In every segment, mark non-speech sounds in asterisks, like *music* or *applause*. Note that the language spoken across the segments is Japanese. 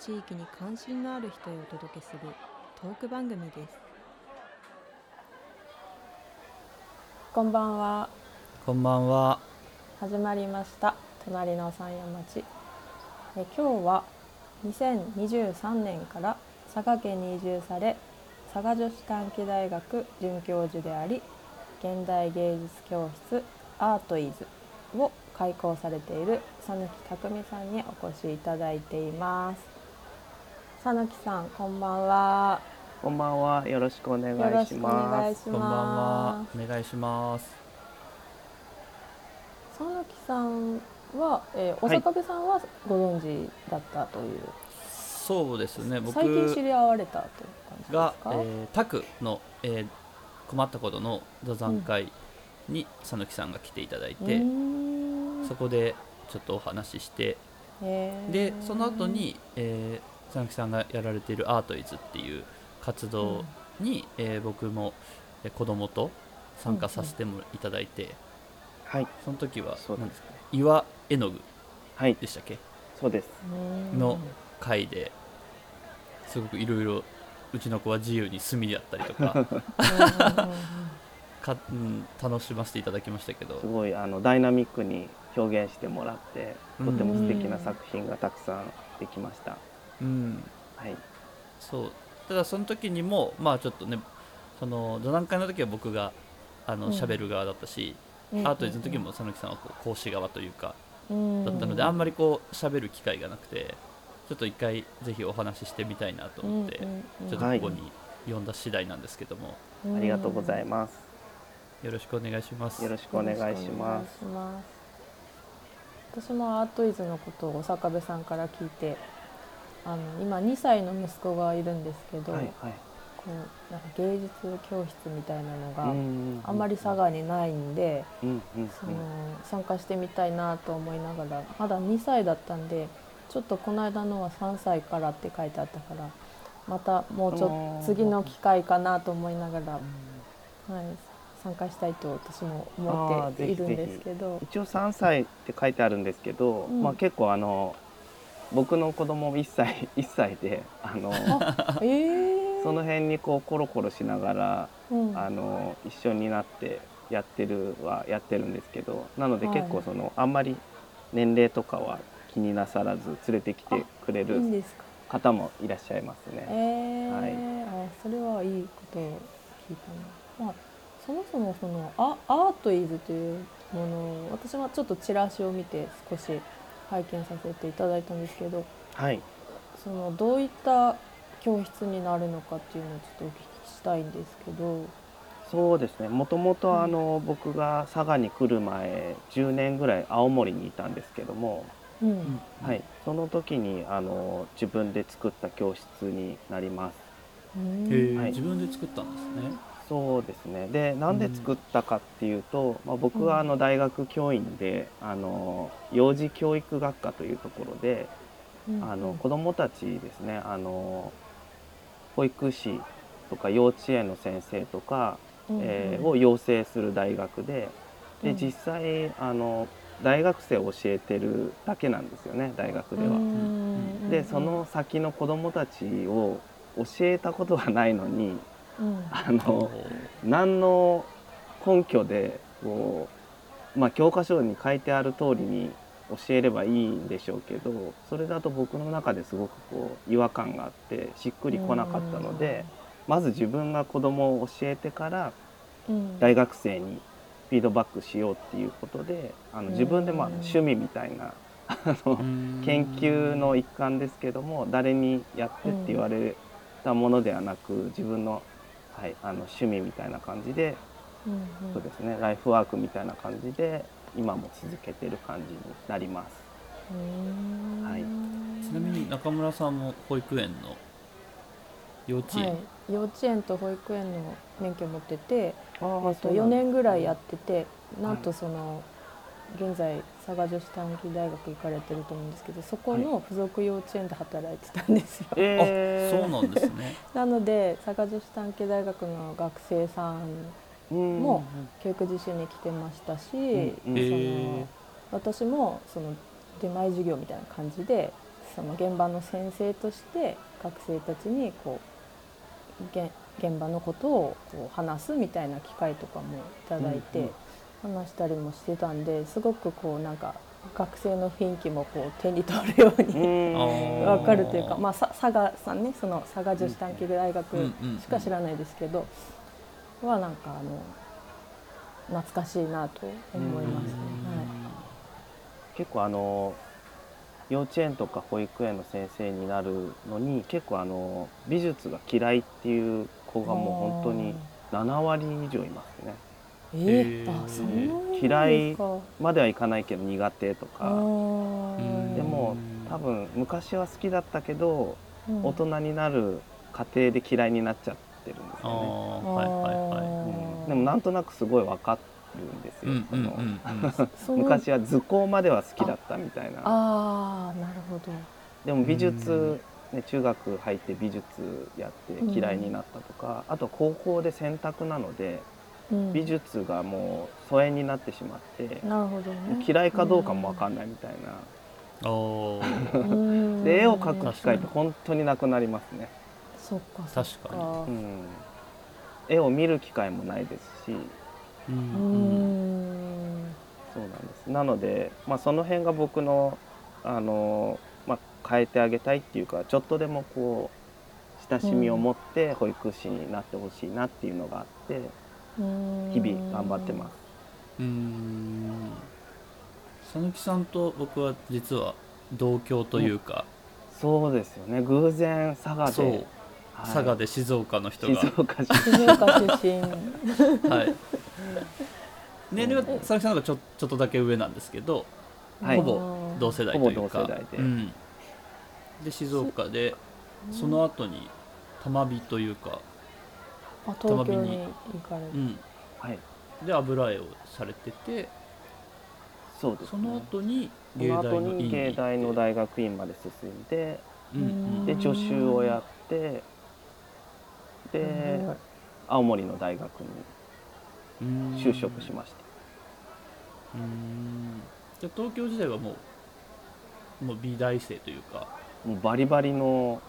地域に関心のある人へお届けするトーク番組です。こんばんは。こんばんは。始まりました。隣の山谷町。え今日は2023年から佐賀県に移住され佐賀女子短期大学准教授であり現代芸術教室アートイズを開講されている佐貫匠さんにお越しいただいています佐貫さんこんばんはこんばんは。よろしくお願いします。こんばんはま。お願いします。す佐貫さんは、えー、小坂部さんはご存知だったという、そうですね。僕最近知り合われたという感じですがか、えー、タクの、えー困ったことの座談会に佐貫さんが来ていただいうて、そこでちょっとお話しして、でその後に、えー佐貫さんがやられているアートイズっていう活動に、えー僕もえー子供と参加させてもいただいて、はい。その時は何ですかね岩絵の具はい。でしたっけ？そうです。の回ですごくいろいろうちの子は自由に墨やったりとかうんうんうんうんか、うん、楽しませていただきましたけどすごいあのダイナミックに表現してもらって、とても素敵な作品がたくさんできました。うんはい。そう。ただその時にもまあちょっとねその座談会の時は僕があのうん。喋る側だったし、うん。アートイズの時も佐貫さんはこう講師側というかうん。だったので、あんまりこう喋る機会がなくてちょっと一回ぜひお話ししてみたいなと思って、うんうんうん。ちょっとここに呼んだ次第なんですけども、ありがとうございます。よろしくお願いします。よろしくお願いします。よろしくお願いします。私もアートイズのことを坂部さんから聞いてあの今2歳の息子がいるんですけど、はいはい。こうなんか芸術教室みたいなのがんあんまり佐賀にないんで、うんうんうん。その参加してみたいなと思いながらまだ2歳だったんでちょっとこの間のは3歳からって書いてあったからまたもうちょっと次の機会かなと思いながら、はい、参加したいと私も思っているんですけど。一応3歳って書いてあるんですけど、うん。まあ結構あの僕の子供1歳 *laughs* 1歳であのえ。ーその辺にこうコロコロしながらうん。あの一緒になってやってるはやってるんですけどなのではい。結構その、あんまり年齢とかは気になさらず連れてきてくれる方もいらっしゃいますえ。ね。ーあそれはいいことを聞いたな、まあ、そもそもそのアアートイズというものを私はちょっとチラシを見て少し拝見させていただいたんですけどはい、そのどういった教室になるのかっていうのをちょっとお聞きしたいんですけど。そうですね。もともとうん。あの、僕が佐賀に来る前10年ぐらい青森にいたんですけども、うん。うん。はい、その時にあの自分で作った教室になります。はい。自分で作ったんですね。そうですね。でなんで作ったかっていうと、まあ、僕はあの大学教員であの幼児教育学科というところでうん。あの子どもたちですねあの保育士とか幼稚園の先生とか、うんえーを養成する大学ででうん。実際あの大学生を教えてるだけなんですよね大学では。うんでその先の子どもたちを教えたことがないのにうんあの何の根拠でこう、まあ、教科書に書いてある通りに教えればいいんでしょうけどそれだと僕の中ですごくこう違和感があってしっくりこなかったのでまず自分が子供を教えてからうん。大学生にフィードバックしようっていうことであの自分でま趣味みたいなあの研究の一環ですけども誰にやってって言われたものではなく自分の,、はい、あの趣味みたいな感じで、うんうん。そうですねライフワークみたいな感じで今も続けてる感じになります。はい。ちなみに中村さんも保育園の幼稚園、はい、幼稚園と保育園の免許を持ってて、あえっと、4年ぐらいやっててなんとその、現在佐賀女子短期大学行かれてると思うんですけどそこの付属幼稚園で働いてたんですよ。えー、そうなんですね。*laughs* なので佐賀女子短期大学の学生さんうんも教育実習に来てましたし、うんうん。その私もその出前授業みたいな感じでその現場の先生として学生たちにこう現現場のことをこう話すみたいな機会とかもいただいて、うんうん話したりもしてたんですごくこうなんか学生の雰囲気もこう手に取るよううに分 *laughs* かるというか、まあ、さ佐賀さんねその佐賀女子短期大学しか知らないですけど、はなんかあの懐かしいなと思いますね。結構あの幼稚園とか保育園の先生になるのに結構あの美術が嫌いっていう子がもう本当に7割以上いますねえ嫌いまではいかないけど苦手とあかー。でもうん多分昔は好きだったけどうん。大人になる過程で嫌いになっちゃってるんですあよね、ー。はいはいはい。うん。でもなんとなくすごい分かるんですよ、その *laughs* 昔は図工までは好きだったみたいな。ああなるほど。でも美術、ね、中学入って美術やって嫌いになったとか、あと高校で選択なのでうん美術がもう疎遠になってしまって、なるほどね。嫌いかどうかも分かんないみたいな、で絵を描く機会って本当になくなりますね、そっか確か。にうん、絵を見る機会もないですし。ううん。んそうなんです。なので、まあ、その辺が僕のあの、まあ、変えてあげたいっていうかちょっとでもこう親しみを持って保育士になってほしいなっていうのがあって、うん日々頑張ってます。うーん讃岐さんと僕は実は同郷というか、そうですよね。偶然佐賀で、そう。はい。佐賀で静岡の人が、静岡出身。はい、年齢は佐々木さんの方がちょちょっとだけ上なんですけど、はい。ほぼ同世代というか。ほぼ同世代で。うん、で静岡でその後に玉美というか、あ東京に行かれるうん、はい。で油絵をされてて。そうです、ね、その後にその後に院芸大の学大学院まで進んでうん。うん。で助手をやってでうん青森の大学にうん。就職しました。うん。じゃあ東京時代はもうもう美大生というか。もうバリバリの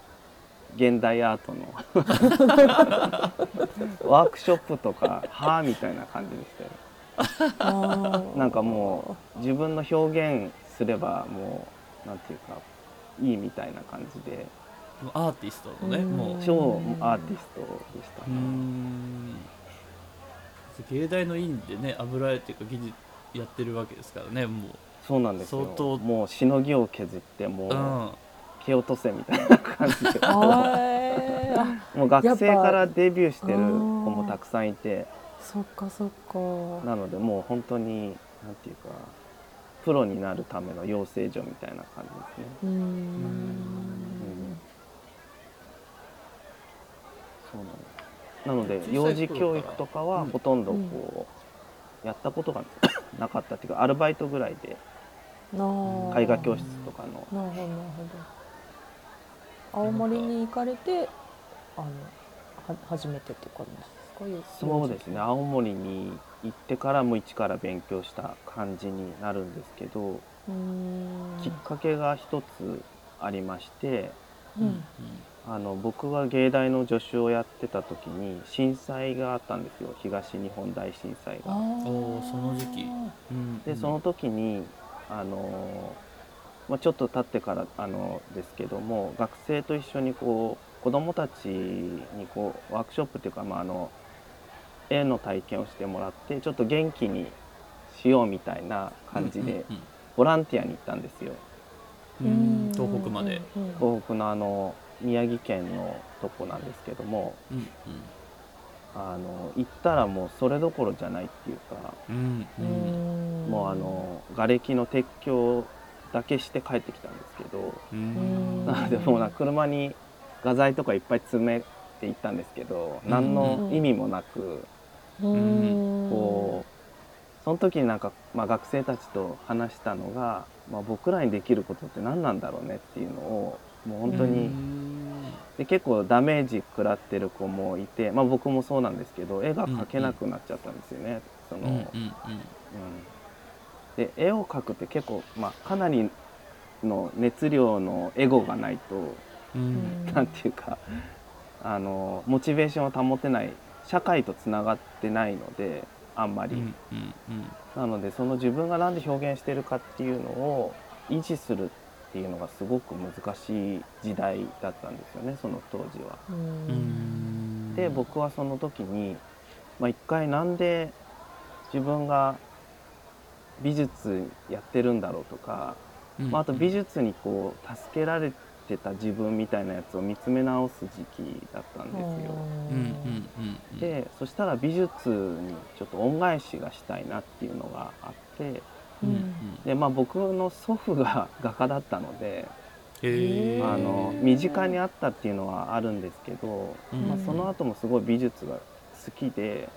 現代アートの。*laughs* ワークショップとかはあみたいな感じでしたよなんかもう自分の表現すればもうなんていうかいいみたいな感じで。アーティストのねうん。もう。超アーティストでしたうーん。芸大の院でね油絵っていうか技術やってるわけですからねもそうなんですよ。相当。もうしのぎを削ってもう、う、うん蹴落とせみたいな感じで。もう学生からデビューしてる子もたくさんいて。そっかそっか。なのでもう本当になんていうかプロになるための養成所みたいな感じですね。うーん。そうなんです。なので幼頃児教育とかはうんほとんどこうやったことが *coughs* なかったっていうかアルバイトぐらいで絵画教室とかのなるほどなるほど青森に行かれてあのは初めてって感じですか？そうですね。青森に行ってからも一から勉強した感じになるんですけどきっかけが一つありましてうん。あの僕が芸大の助手をやってた時に震災があったんですよ。東日本大震災が。その時期。うん。でその時にあの、まあ、ちょっと経ってからあのですけども学生と一緒にこう子どもたちにこうワークショップっていうか、まあ、あの絵の体験をしてもらってちょっと元気にしようみたいな感じでうんボランティアに行ったんですよ。うん。うん。東北まで、うんうん東北のあの宮城県のとこなんですけどもうんあの行ったらもうそれどころじじゃないっていうかうんうん。うん。うんもうあの瓦礫の撤去だけして帰ってきたんですけどうん。な *laughs* のでもうな車に画材とかいっぱい詰めていったんですけど何の意味もなくうん。こうその時になんか、まあ、学生たちと話したのが、まあ、僕らにできることって何なんだろうねっていうのをもう本当に、で結構ダメージ食らってる子もいて、まあ、僕もそうなんですけど絵が描けなくなっちゃったんですよね。その。うんで絵を描くって結構、まあ、かなりの熱量のエゴがないとうん。ていうかあのモチベーションを保てない社会とつながってないのであんまり、うんうんなのでその自分が何で表現してるかっていうのを維持するっていうのがすごく難しい時代だったんですよねその当時は。で僕はその時に、まあ、一回なんで自分が美術やってるんだろうとか、うん。まあ、あと美術にこう助けられてた自分みたいなやつを見つめ直す時期だったんですよ。でそしたら美術にちょっと恩返しがしたいなっていうのがあってうんうん。で、まあ、僕の祖父が画家だったのであの身近にあったっていうのはあるんですけど、うん。まあ、その後もすごい美術が好きで、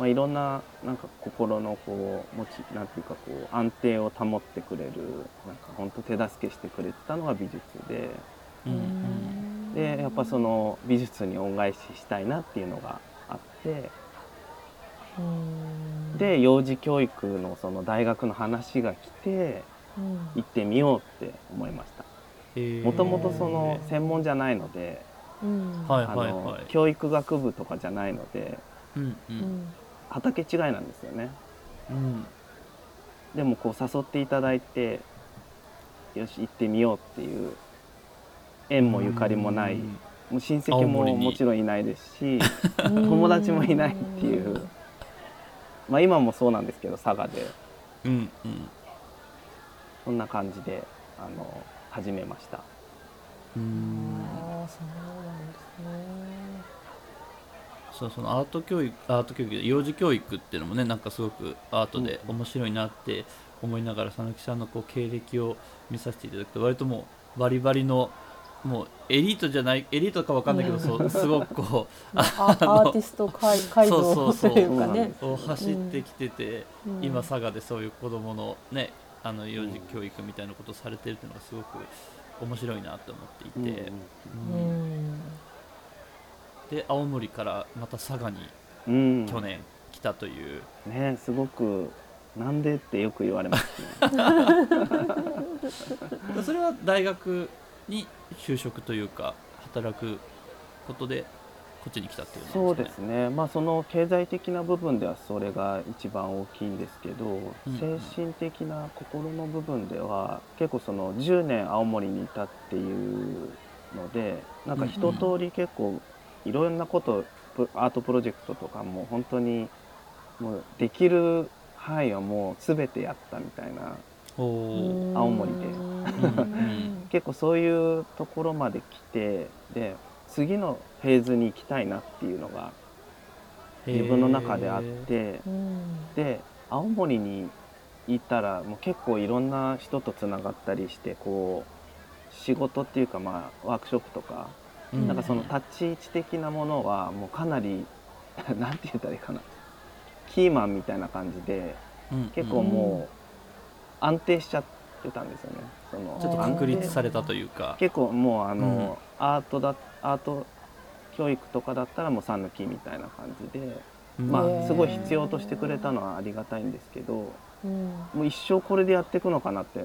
まあ、いろんななんか心のこう持ちなんていうかこう安定を保ってくれるなんか本当手助けしてくれてたのが美術で。うんうん。でやっぱその美術に恩返ししたいなっていうのがあって。うん。で幼児教育のその大学の話が来てうん。行ってみようって思いました。もともとその専門じゃないのであのはいはい教育学部とかじゃないのでうんううんん畑違いなんですよね。うん。でもこう誘っていただいてよし行ってみようっていう縁もゆかりもない。うん。もう親戚ももちろんいないですし *laughs* 友達もいないっていう。まあ今もそうなんですけど佐賀で。うんうん。そんな感じであの始めました。うん。ああそうなんですねそうそのアート教育アート教育で幼児教育っていうのもねなんかすごくアートで面白いなって思いながら佐々木さんのこう経歴を見させていただくと割ともうバリバリのもうエリートじゃないエリートかわかんないけど、そうすごくこ *laughs* あアーティスト改改造そうそうそうというかね。うこう走ってきてて、うん。今佐賀でそういう子どものねあの幼児教育みたいなことをされてるっていうのがすごく面白いなと思っていて、ううん。んで青森からまた佐賀にうん。去年来たという、ねすごくなんでってよく言われますね。*laughs* それは大学に就職というか働くことでこっちに来たっていうのそうですね、まあ、その経済的な部分ではそれが一番大きいんですけど、うん精神的な心の部分では結構その10年青森にいたっていうのでなんか一通り結構いろんなことプアートプロジェクトとかも本当にもうできる範囲はもう全てやったみたいな青森で。うん。*laughs* 結構そういうところまで来てで次のフェーズに行きたいなっていうのが自分の中であってうん。で青森に行ったらもう結構いろんな人とつながったりしてこう仕事っていうかまあワークショップとか、うんなんかその立ち位置的なものはもうかなり *laughs* なんて言ったらいいかな。キーマンみたいな感じでうん。結構もう安定しちゃってたんですよね。そのちょっと確立されたというか。結構もうあの、アートだアート教育とかだったらもう3抜きみたいな感じで、まあすごい必要としてくれたのはありがたいんですけどうん。もう一生これでやっていくのかなって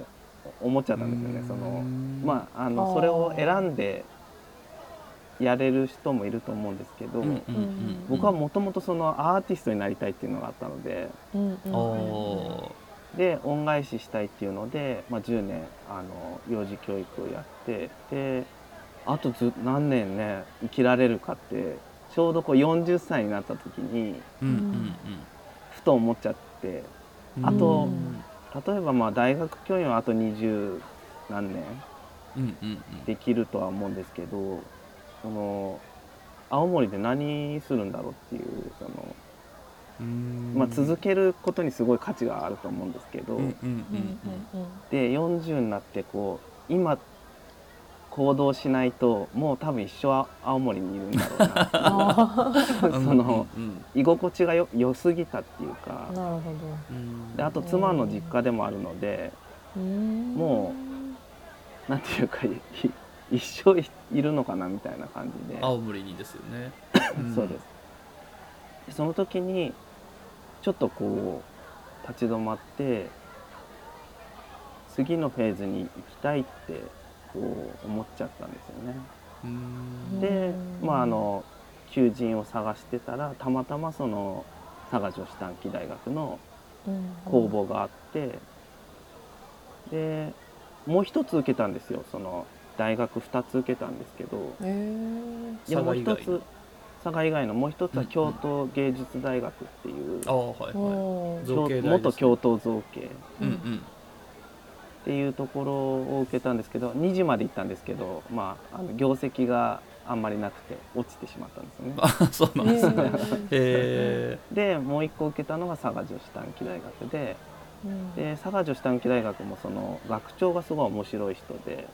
思っちゃったんですよね。そのまああのそれを選んでやれる人もいると思うんですけど、うんうんうん。僕はもともとそのアーティストになりたいっていうのがあったのでうんうん。おで恩返ししたいっていうので、まあ、10年あの幼児教育をやってであとず何年ね生きられるかってちょうどこう40歳になった時にうんうんふと思っちゃってうん。あとうん例えばまあ大学教員はあと20何年うんうん。できるとは思うんですけどその青森で何するんだろうっていうそのうん。まあ、続けることにすごい価値があると思うんですけど、うんうんうんうん。うんで40になってこう今行動しないともう多分一生青森にいるんだろうな。*laughs* *laughs* そのうんうん居心地がよ良すぎたっていうか。あなるほうん。であと妻の実家でもあるのでどうなんていうかい一生いいるのかなみたいな感じで、青森にですよね、*laughs* ん。そうです。でその時にちょっとこう立ち止まって次のフェーズに行きたいってこう思っちゃったんですよね。うん。でうん。まああの求人を探してたらたまたまその佐賀女子短期大学のうん。公募があって、でもう一つ受けたんですよその大学2つ受けたんですけどでもう一つ佐賀以外のもう一つは京都芸術大学っていう、ああはい元京都造形。いうんうん。っていうところを受けたんですけど2時まで行ったんですけど、まあ、あの業績があんまりなくて落ちてしまったんですよね。あそうなんですね。でもう一個受けたのが佐賀女子短期大学でうん。で佐賀女子短期大学もその学長がすごい面白い人で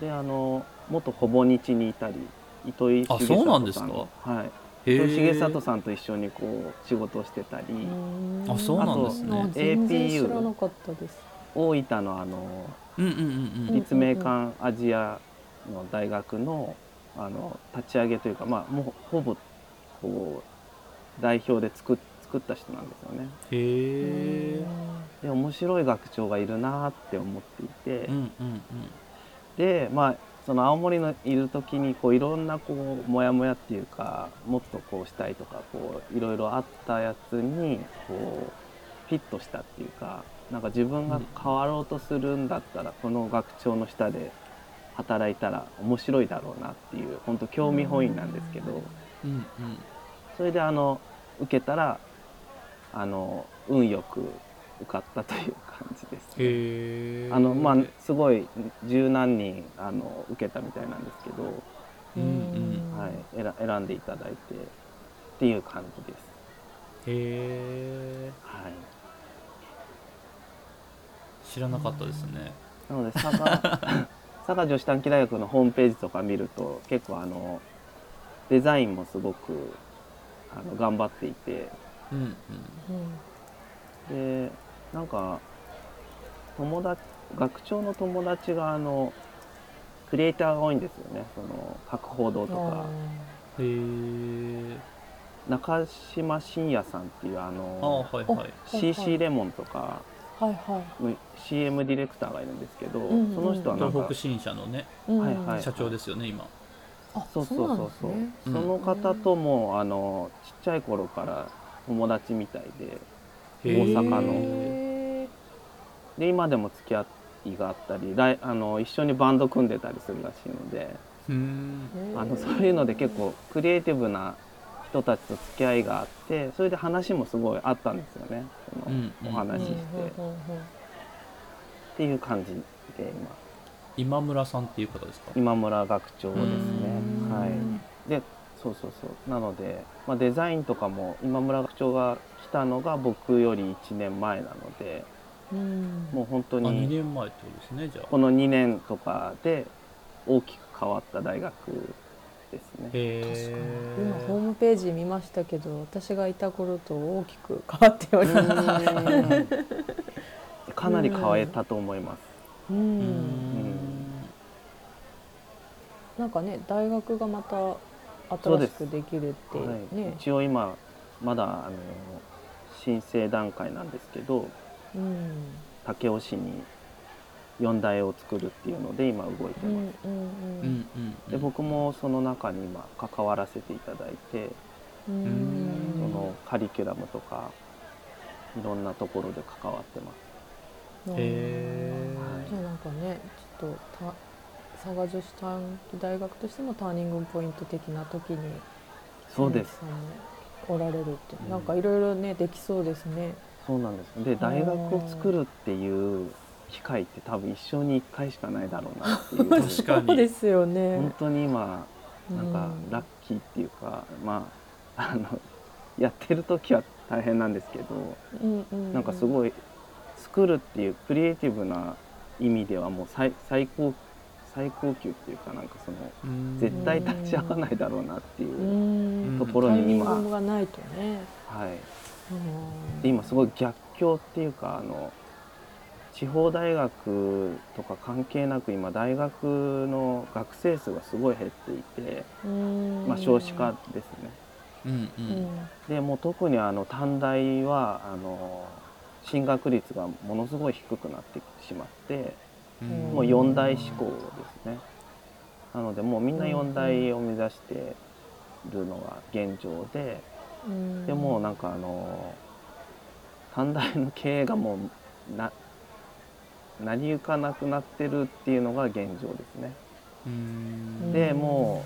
であの元ほぼ日にいたり糸井重あそうなん里ですか？さんはい。へ糸井重え里さんと一緒にこう仕事をしてたり、うん。あそうなんですね。APU 大分のあのうんうん。立命館アジアの大学のあの立ち上げというか、まあ、もうほぼこう代表で作っ作った人なんですよね。へえで面白い学長がいるなって思っていて、うんうんうん。でまあその青森のいる時にこういろんなこうモヤモヤっていうかもっとこうしたいとかこういろいろあったやつにこうフィットしたっていうかなんか自分が変わろうとするんだったらこの学長の下で働いたら面白いだろうなっていう本当興味本位なんですけど。うんうん。それであの受けたらあの運よく受かったという感じです、ね。へえあのまあすごい十何人あの受けたみたいなんですけど、はい、選選んでいただいてっていう感じです。へえはい、知らなかったですね。なので佐賀佐賀女子短期大学のホームページとか見ると結構あのデザインもすごくあの頑張っていてうんうん。うん。でなんか友達学長の友達があのクリエイターが多いんですよね。その博報堂とか。へえ中島信也さんっていうああのはいはい。CC レモンとかはいはい。の CM ディレクターがいるんですけど、んうんその人はなんか東北新社のねうんはいはい。社長ですよね今。あそうそうそう。そうなんですね。その方ともあのちっちゃい頃から友達みたいで大阪の。へで今でも付き合いがあったりライあの一緒にバンド組んでたりするらしいのであのそういうので結構クリエイティブな人たちと付き合いがあってそれで話もすごいあったんですよね。そのお話しして、っていう感じで今。今村さんっていう方ですか？今村学長ですね。うん。はい。でそうそうそう。なので、まあ、デザインとかも今村学長が来たのが僕より1年前なのでうん。もう本当あ2に年前ってことですねじゃあ。この2年とかで大きく変わった大学ですね。へ確かえに。今ホームページ見ましたけど私がいた頃と大きく変わっておりますうんかなり変えたと思います。ううん。ん。なんかね大学がまた新しくできるってはい、ね一応今まだあの申請段階なんですけどうん。武雄市に4台を作るっていうので今動いてうんます、うん。うんうんで僕もその中に今関わらせていただいて、そのカリキュラムとかいろんなところで関わってます。うん。へじゃあなんかねちょっとた佐賀女子短期大学としてもターニングポイント的な時にそうです。千秋さんもおられるって、うん。なんかいろいろねできそうですね。そうなんです。で大学を作るっていう機会って多分一生に1回しかないだろうなっていう。確かに。そうですよね。本当に今なんかうん。ラッキーっていうかまああのやってる時は大変なんですけどうんうんなんかすごい作るっていうクリエイティブな意味ではもう最最高最高級っていうかなんかそのうん。絶対立ち会わないだろうなっていうう、ん。ところタイミンに今グがないとね。はい、うん。で今すごい逆境っていうかあの地方大学とか関係なく今大学の学生数がすごい減っていて、うん。まあ、少子化ですね。うんううん。んでもう特にあの短大はあの進学率がものすごい低くなってしまってうんもう4大志向ですね。なのでもうみんな4大を目指してるのが現状でうん。でもうなんかあの短大の経営がもうな成り行かなくなってるっていうのが現状ですね。うん。でも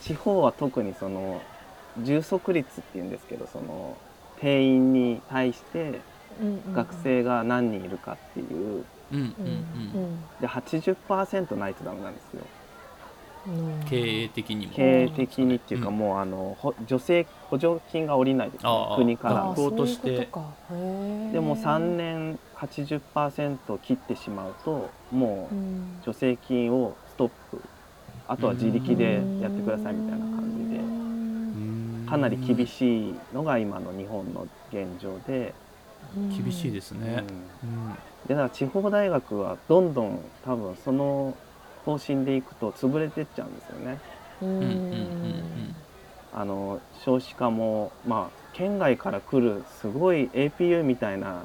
う地方は特にその充足率っていうんですけどその定員に対して学生が何人いるかっていうで80%ないとダメなんですよ。うん。経営的にも。経営的にっていうかん。もうあのほ助成補助金が下りないですね。国から。あ学校としてでも3年80%切ってしまうともううん。助成金をストップ。あとは自力でやってくださいみたいな感じで。うん。かなり厳しいのが今の日本の現状で、厳しいですうん。ねうんでだから地方大学はどんどん多分その方針でいくと潰れてっちゃうんですよね。あの少子化もまあ県外から来るすごい APU みたいな、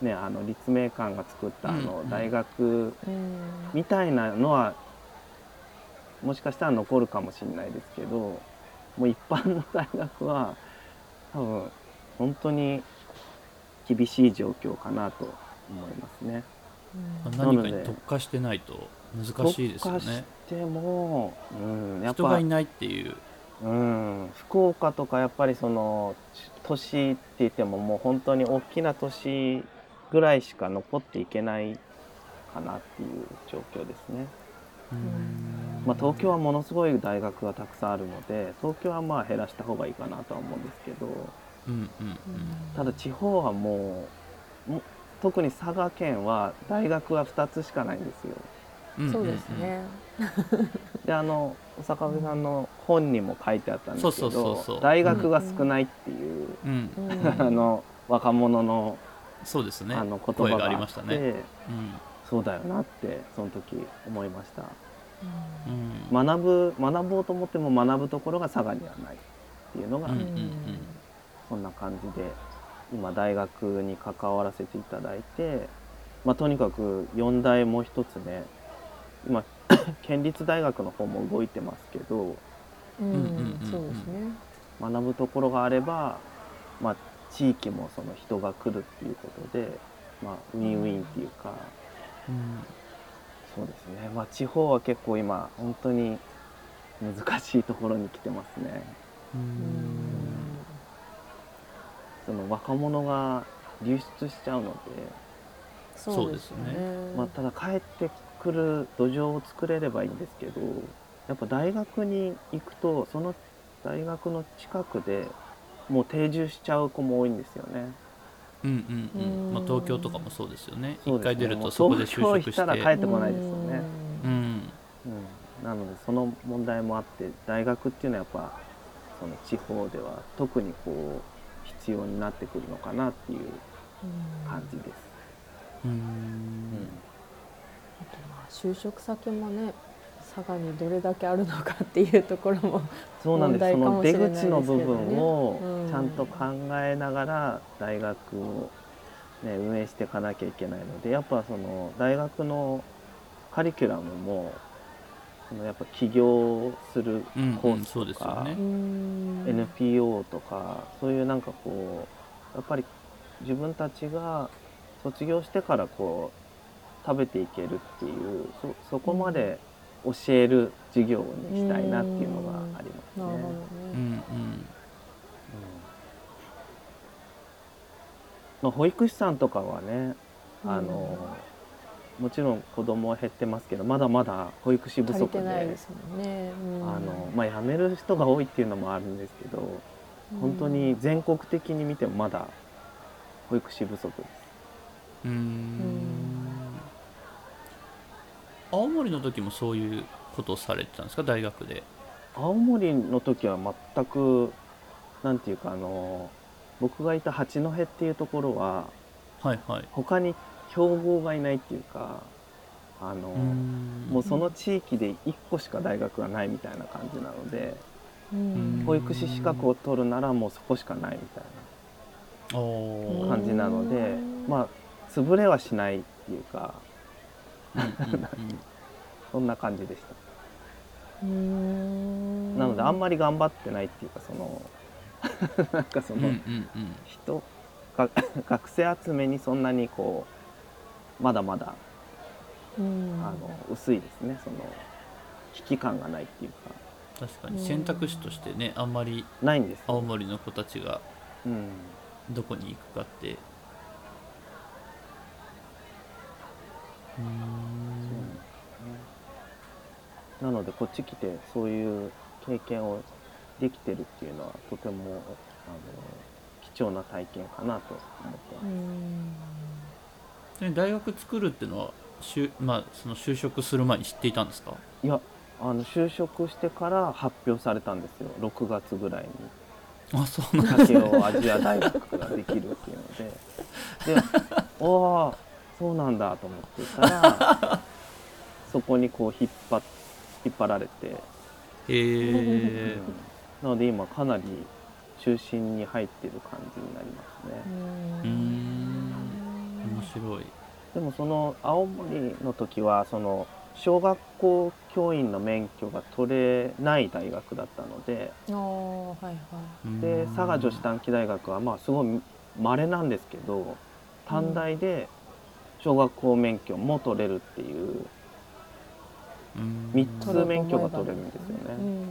ね、あの立命館が作ったあうんのうん。大学うん。みたいなのはもしかしたら残るかもしれないですけどもう一般の大学は多分本当に厳しい状況かなと思いますね。うん。何かに特化してないと難しいですよ特化しねても、うん、やっぱ人がいないっていう。うん、福岡とかやっぱりその都市って言ってももう本当に大きな都市ぐらいしか残っていけないかなっていう状況ですね。まあ、東京はものすごい大学がたくさんあるので東京はまあ減らした方がいいかなとは思うんですけど。うんうんただ地方はもうも特に佐賀県は大学は2つしかないんですよ。うんそうですね。であの小坂部さんの本にも書いてあったんですけど大学が少ないっていう、うん。うん。うんあの若者のそうですね。あの言声があり葉があっましてたね。うん。そうだよなってその時思いました。うん。学ぶ学ぼうと思っても学ぶところが佐賀にはないっていうのが、うんうん。そんな感じで今大学に関わらせていただいて、まあ、とにかく4大もう一つね今 *coughs* 県立大学の方も動いてますけどうんうんうんうん。そうですね学ぶところがあれば、まあ、地域もその人が来るっていうことで、まあ、ウィンウィンっていうか、うんそうですね、まあ、地方は結構今本当に難しいところに来てますね。ううんんその若者が流出しちゃうので、そうですよね。まあ、ただ帰ってくる土壌を作れればいいんですけどやっぱ大学に行くとその大学の近くでもう定住しちゃう子も多いんですよね。うんうんうん。まあ東京とかもそうですよね。そうですね。一回出るとそこで就職し東京行ったら帰てってこないですよね。うん。うん、なのでその問題もあって大学っていうのはやっぱその地方では特にこう必要になってくるのかなっていう感じです。ううん。んあとまあ就職先もね佐賀にどれだけあるのかっていうところもそうなんです。そ問題かの出もしれないです口の部分をうん。ちゃんと考えながら大学を、ね、運営していかなきゃいけないのでやっぱその大学のカリキュラムもそのやっぱ起業するうんコースとか、ですよね。うん NPO とかそういうなんかこうやっぱり自分たちが卒業してからこう食べていけるっていうそそこまで教える授業にしたいなっていうのがありますね。うん。まあ、保育士さんとかはねあの、もちろん子供は減ってますけどまだまだ保育士不足でね、うん。あの、まあ、辞める人が多いっていうのもあるんですけど本当に全国的に見てもまだ保育士不足です。うーん。青森の時もそういうことをされてたんですか？大学で。青森の時は全くなんていうかあの僕がいた八戸っていうところははいはい。他に競合がいないっていうかあの、もうその地域で1個しか大学がないみたいな感じなので、うん。保育士資格を取るならもうそこしかないみたいな感じなので、まあ潰れはしないっていうか *laughs* そんな感じでした。うん。なのであんまり頑張ってないっていうかその *laughs* なんかそのうんうんうん。人が *laughs* 学生集めにそんなにこうまだまだうん。あの薄いですね。その危機感がないっていうか。確かに。選択肢としてねあんまりないんですよ。青森の子たちがうん。どこに行くかって。うーんなのでこっち来てそういう経験をできてるっていうのはとてもあの貴重な体験かなと思ってます。で大学作るっていうのはしゅ、まあ、その就職する前に知っていたんですか？いやあの就職してから発表されたんですよ。6月ぐらいに。あそうなん武雄アジア大学ができるっていうので。で *laughs* おおそうなんだと思ってたら *laughs* そこにこう引っ張っ引っ張られて、へえなので今かなり中心に入ってる感じになりますね。うーん面白い。でもその青森の時はその小学校教員の免許が取れない大学だったのでああはいはい。で佐賀女子短期大学はまあすごい稀なんですけど短大で小学校免許も取れるっていう3つ免許が取れるんですようね。ん。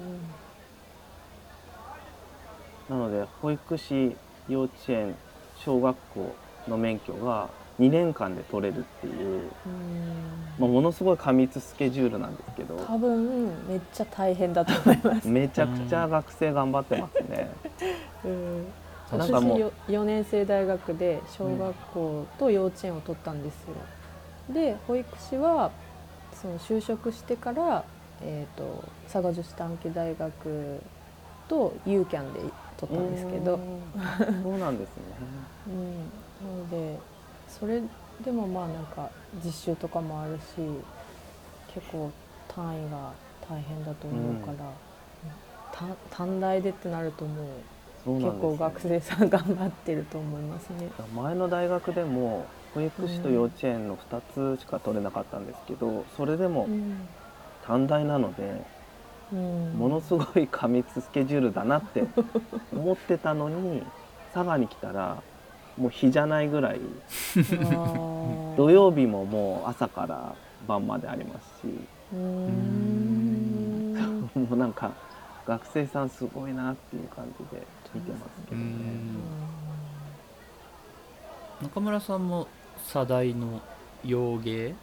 なので保育士幼稚園小学校の免許が2年間で取れるっていう、うんまあ、ものすごい過密スケジュールなんですけど多分めっちゃ大変だと思います。*laughs* めちゃくちゃ学生頑張ってますね。うん私なんかもうよ4年生大学で小学校と幼稚園を取ったんですよ。で保育士はその就職してから、えー、と佐賀女子短期大学と U キャンで取ったんですけど、そうなんですね。*laughs* うん、なのでそれでもまあなんか実習とかもあるし結構単位が大変だと思うから、た短大でってなるともう結構学生さん頑張ってると思いますね。前の大学でも保育士と幼稚園の2つしか取れなかったんですけどそれでもうん。短大なのでうん。ものすごい過密スケジュールだなって思ってたのに佐賀に来たらもう日じゃないぐらい。土曜日ももう朝から晩までありますし。うーん。もうなんか学生さんすごいなっていう感じで見てますけどね。中村さんも佐大の洋芸？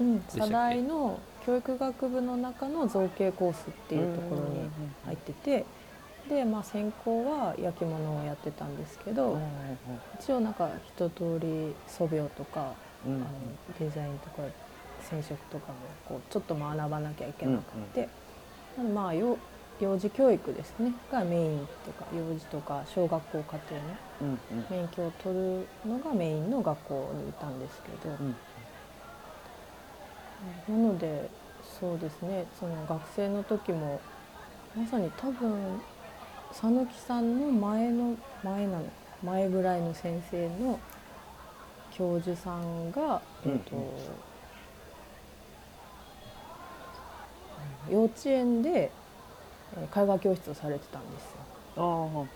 うん、したっけ？佐大の教育学部の中の造形コースっていうところに入っててで、まあ、専攻は焼き物をやってたんですけど一応なんか一通り素描とかうん。あのデザインとか染色とかもこうちょっと学ばなきゃいけなくて、なのでまあ幼幼児教育ですね。がメインとか幼児とか小学校課程のうんうん。免許を取るのがメインの学校にいたんですけど、うん。なのでそうですね。その学生の時もまさに多分佐野木さんの前の前なの前ぐらいの先生の教授さんが、うんえっと幼稚園でえー絵画教室をされてたんですよ。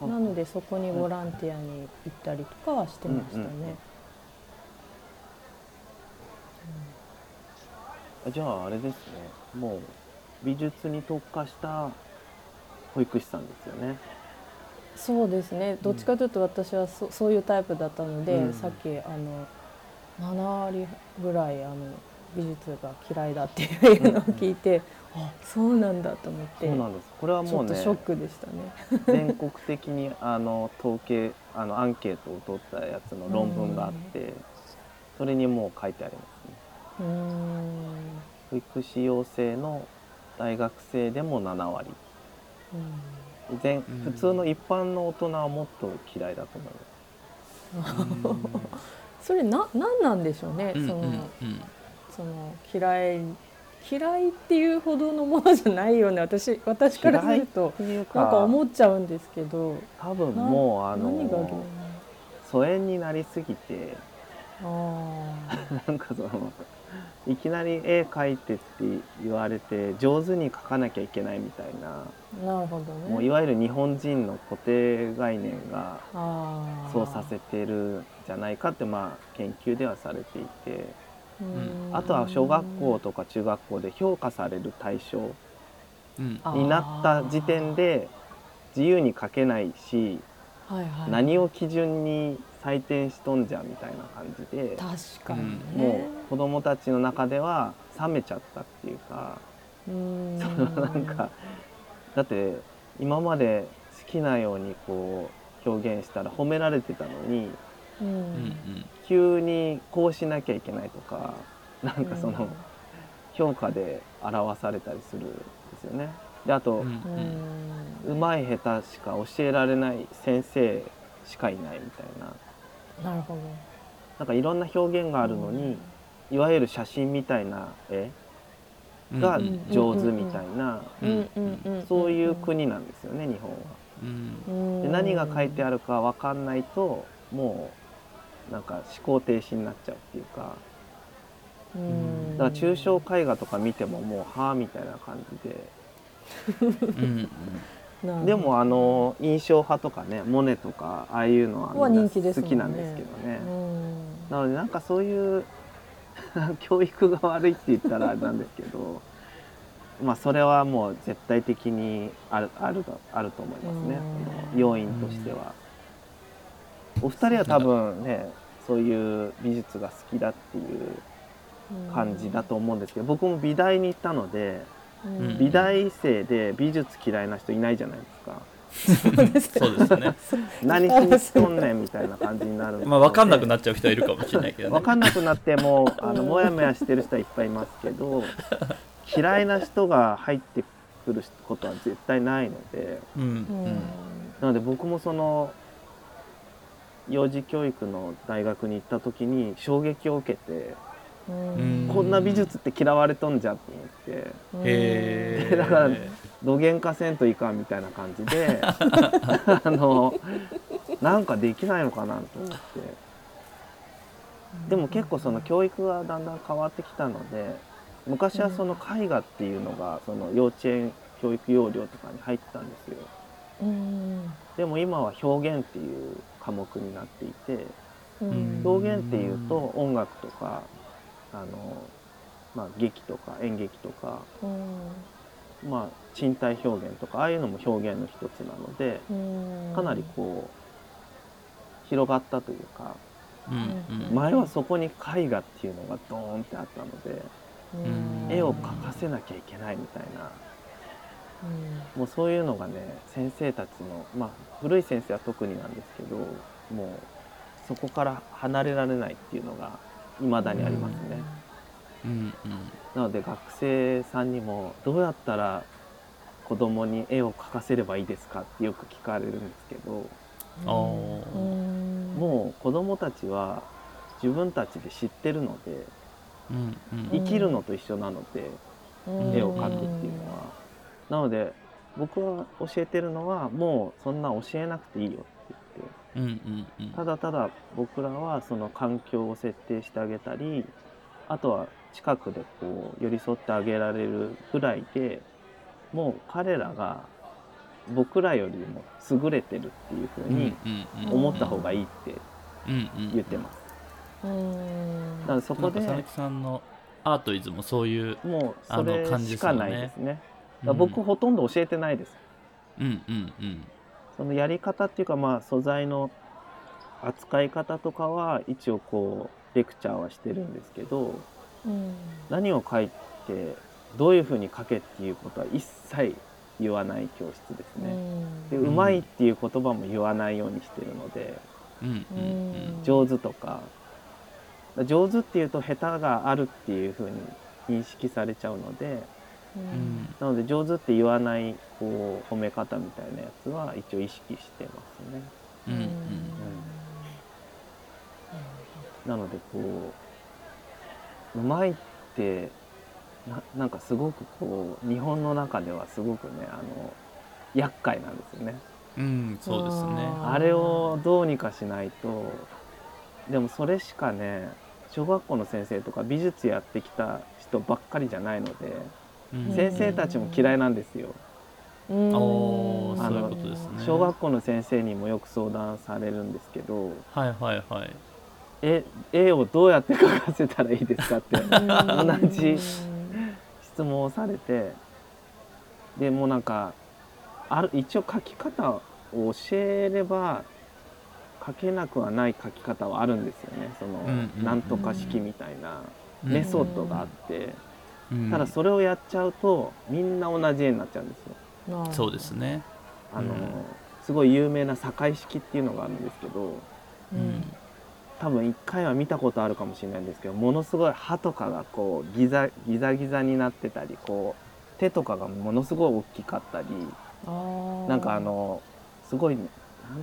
なのでそこにボランティアに行ったりとかはしてましたね。うんうんうんじゃああれですねもう美術に特化した保育士さんですよね。そうですね。どっちかというと私はそそういうタイプだったので、うん。さっきあの7割ぐらいあの美術が嫌いだっていうのを聞いて、あそうなんだと思ってそうなんです。これはもうねちょっとショックでしたね。全国的にあの統計あのアンケートを取ったやつの論文があってそれにもう書いてありますね。うーん。保育士養成の大学生でも7割全うん。普通の一般の大人はもっと嫌いだと思います。それな何なんでしょうね、そのうんうんうん。その嫌い嫌いっていうほどのものじゃないよね。私私からするとなんか思っちゃうんですけど。多分もうあの疎遠になりすぎてあ *laughs* なんかそのいきなり絵描いてって言われて上手に描かなきゃいけないみたいな。あなるほどね。もういわゆる日本人の固定概念がそうさせてるんじゃないかってまあ研究ではされていて。うん。あとは小学校とか中学校で評価される対象になった時点で自由に描けないしはいはい、何を基準に採点しとんじゃみたいな感じで確かにね、もう子供たちの中では冷めちゃったっていうかうーん。そのなんかだって今まで好きなようにこう表現したら褒められてたのにううん。急にこうしなきゃいけないとかなんかその評価で表されたりするんですよね。であと、うまい下手しか教えられない先生しかいないみたいななるほど。なんかいろんな表現があるのに、いわゆる写真みたいな絵うんがうん。上手みたいな、うんうんうん。うんそういう国なんですよね日本は。うん。で何が書いてあるるか分かんないともうなんか思考停止になっちゃうっていうか。だから抽象絵画とか見てももうはあみたいな感じで。うんうんでもあの印象派とかねモネとかああいうのは好きなんですけどね。うん。なのでなんかそういう *laughs* 教育が悪いって言ったらあれなんですけどまあそれはもう絶対的にあるあるあると思いますね。うん。要因としては。お二人は多分ねそういう美術が好きだっていう感じだと思うんですけど僕も美大に行ったのでうん美大生で美術嫌いな人いないじゃないですか。そうですね。何しに来とんねんみたいな感じになるまあ分かんなくっなっちゃう人はいるかもしれないけどね。分かんなくなってもあのモヤモヤしてる人はいっぱいいますけど嫌いな人が入ってくることは絶対ないので。うんなので僕もその幼児教育の大学に行った時に衝撃を受けてうんこんな美術って嫌われとんじゃと思って。へえ *laughs* だから土幻化せんといかんみたいな感じで *laughs* あのなんかできないのかなと思って。でも結構その教育がだんだん変わってきたので昔はその絵画っていうのがその幼稚園教育要領とかに入ってたんですよ。うん。でも今は表現っていう科目になっていてうん。表現っていうと音楽とかあの、まあ、劇とか演劇とか、うん。まあ、身体表現とかああいうのも表現の一つなのでうん。かなりこう広がったというかうんうん。前はそこに絵画っていうのがドーンってあったのでうん。絵を描かせなきゃいけないみたいな。うん。もうそういうのがね先生たちのまあ古い先生は特になんですけどもうそこから離れられないっていうのが未だにありますね。うんうん。なので学生さんにもどうやったら子供に絵を描かせればいいですかってよく聞かれるんですけどうん。もう子供たちは自分たちで知ってるのでうんうん。生きるのと一緒なのでうん。絵を描くっていうのは。なので僕は教えてるのはもうそんな教えなくていいようんうんうんただただ僕らはその環境を設定してあげたりあとは近くでこう寄り添ってあげられるぐらいでもう彼らが僕らよりも優れてるっていう風に思った方がいいって言ってます。うんだからそこで佐々木さんのアートイズもそういう、もうあのそれ感じですよねしかないですね。だから僕ほとんど教えてないです。うんうんうんそのやり方っていうかまあ素材の扱い方とかは一応こうレクチャーはしてるんですけどうん。何を書いてどういうふうに書けっていうことは一切言わない教室ですね。でん。うまいっていう言葉も言わないようにしてるのでうん上手とか上手っていうと下手があるっていうふうに認識されちゃうのでうんなので上手って言わないこう褒め方みたいなやつは一応意識してますね。うんうんなのでこううまいってななんかすごくこう日本の中ではすごくねあの厄介なんですよね。うんそうですねあれをどうにかしないとでもそれしかね小学校の先生とか美術やってきた人ばっかりじゃないのでうん先生たちも嫌いなんですよ。うん。おーそういうあのことですね。小学校の先生にもよく相談されるんですけどはいはいはい。絵絵をどうやって描かせたらいいですかって同じ質問をされてでもうなんかある一応書き方を教えれば書けなくはない書き方はあるんですよね。その、うんうんなんとか式みたいなうんメソッドがあって、うんただそれをやっちゃうとみんな同じ絵になっちゃうんですよ。そうですね。あの、うん。すごい有名な堺式っていうのがあるんですけどううん。ん多分一回は見たことあるかもしれないんですけどものすごい歯とかがこうギザギザギザになってたりこう手とかがものすごい大きかったりなんかあのすごいなん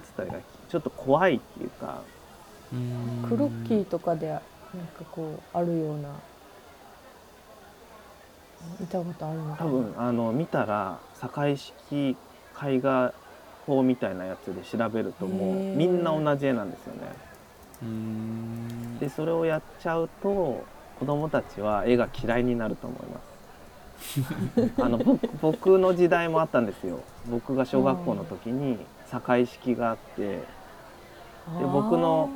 つったらいいかちょっと怖いっていうかうん。クロッキーとかでなんかこうあるような見たことあるのかな？多分あの見たら堺式絵画法みたいなやつで調べるともうみんな同じ絵なんですよね。うん。でそれをやっちゃうと子供たちは絵が嫌いになると思います。*laughs* あの僕僕の時代もあったんですよ。僕が小学校の時に堺式があってで僕の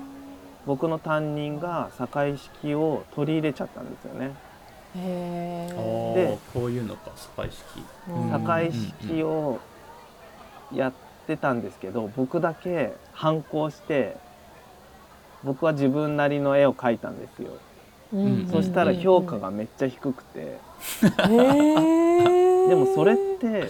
僕の担任が堺式を取り入れちゃったんですよねへあえこういうのか堺式。うん。堺式をやってたんですけど僕だけ反抗して僕は自分なりの絵を描いたんですよ。うん。そしたら評価がめっちゃ低くて。でもそれって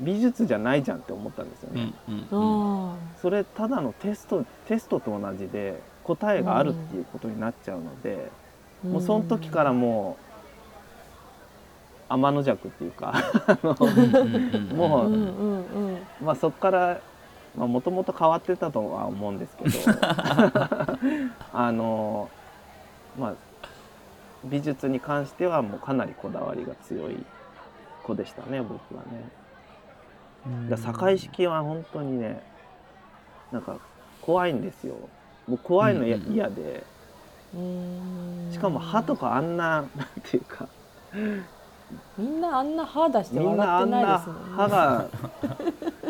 美術じゃないじゃんって思ったんですようんね、うんうん。あそれただのテストテストと同じで答えがあるっていうことになっちゃうので、ーもうその時からもう天の弱っていうかもううんうんうんまあそこからもともと変わってたとは思うんですけど *laughs* あのまあ美術に関してはもうかなりこだわりが強い子でしたね僕はね。だから堺式は本当にねなんか怖いんですよ。もう怖いの嫌でうんしかも歯とかあんななんていうか。みんなあんな歯出してみんな笑ってないあんなですもんね。歯が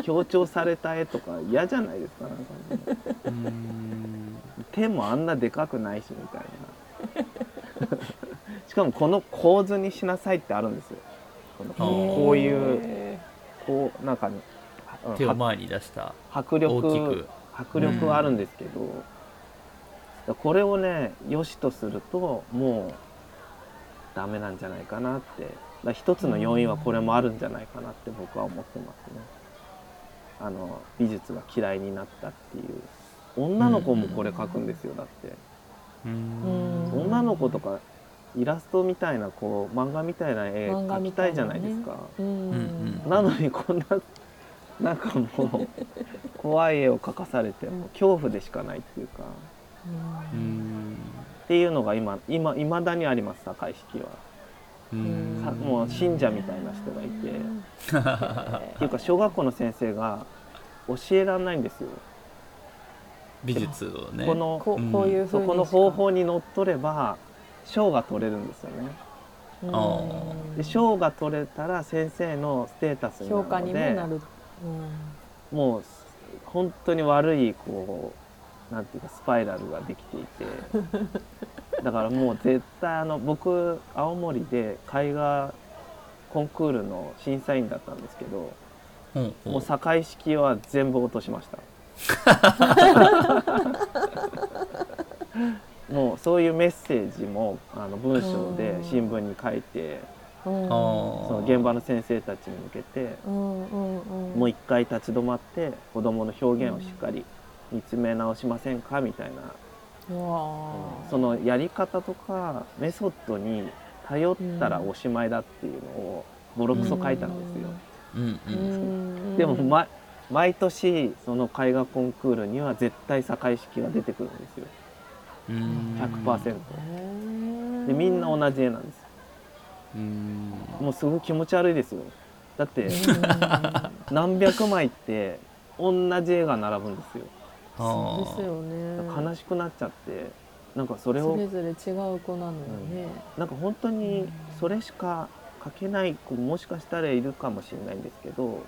強調された絵とか嫌じゃないですか。なんか。ねうん手もあんなでかくないしみたいな。しかもこの構図にしなさいってあるんですよ。こういうへこうなんかねうん手を前に出した迫大き力く。迫力はあるんですけど、これをね良しとするともうダメなんじゃないかなって。だ一つの要因はこれもあるんじゃないかなって僕は思ってますね。あの美術が嫌いになったっていう。女の子もこれ描くんですよだって。女の子とかイラストみたいなこう漫画みたいな絵描きたいじゃないですか。なのにこんななんかもう怖い絵を描かされてもう恐怖でしかないっていうかっていうのが今今未だにあります堺式は。うもう信者みたいな人がいて。*laughs* っていうか小学校の先生が教えられないんですよ。美術をね。このこうんこういうそこの方法にのっとれば賞が取れるんですよね。で賞が取れたら先生のステータスにな評価るのでにもなる、もう本当に悪いこうなんていうかスパイラルができていて。だからもう絶対あの僕青森で絵画コンクールの審査員だったんですけどうんうん。もう堺式は全部落としました。もうそういうメッセージもあの文章でうん。新聞に書いてうん。あその現場の先生たちに向けてうんうんうん。もう一回立ち止まって子どもの表現をしっかり見つめ直しませんか？みたいな。そのやり方とかメソッドに頼ったらおしまいだっていうのをボロクソ書いたんですよ。うんでも、ま、毎年その絵画コンクールには絶対堺式が出てくるんですよ。うん。100%へー。でみんな同じ絵なんです。うん。もうすごい気持ち悪いですよ。だってうん。何百枚って同じ絵が並ぶんですよそうですよね。悲しくなっちゃってなんかそれをそれぞれ違う子なのよね、なんか本当にそれしか描けない子もしかしたらいるかもしれないんですけど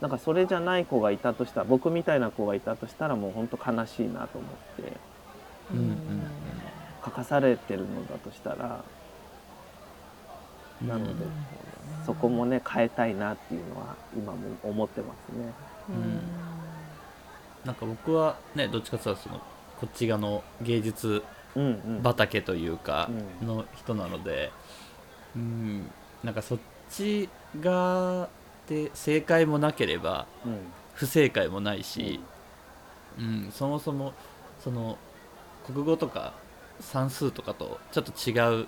なんかそれじゃない子がいたとしたら僕みたいな子がいたとしたらもう本当悲しいなと思ってうん。うん書かされてるのだとしたらうん。なのでそこもね変えたいなっていうのは今も思ってますね。うんなんか僕はねどっちかというとそのこっち側の芸術うんうん。畑というかうん。の人なのでうんなんかそっち側で正解もなければうん。不正解もないし、うん、そもそもその国語とか算数とかとちょっと違う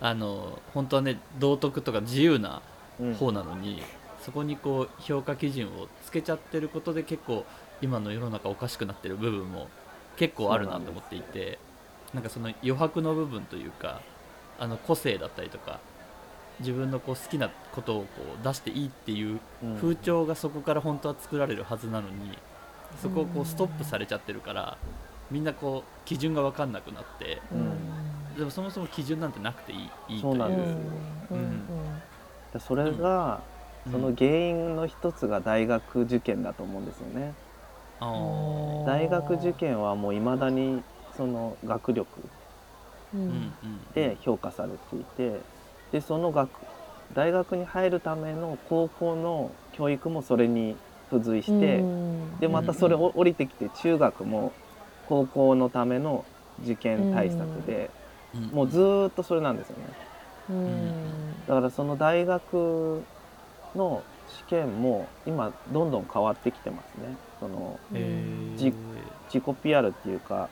あの本当はね道徳とか自由なうん。方なのに、そこにこう評価基準をつけちゃってることで結構今の世の中おかしくなってる部分も結構あるなと思っていてなんかその余白の部分というかあの個性だったりとか自分のこう好きなことをこう出していいっていううん。風潮がそこから本当は作られるはずなのにそこをこうストップされちゃってるからみんなこう基準が分かんなくなってうん。でもそもそも基準なんてなくていいいいという。そうなんですよ。うん。でそれが、その原因の一つが大学受験だと思うんですよね。大学受験はもう未だにその学力で評価されていてでその学大学に入るための高校の教育もそれに付随して、うんでまたそれを降りてきて中学も高校のための受験対策で、うん。もうずーっとそれなんですよね。うん。だからその大学の試験も今どんどん変わってきてますね。そのえー。じ自己 PR っていうか、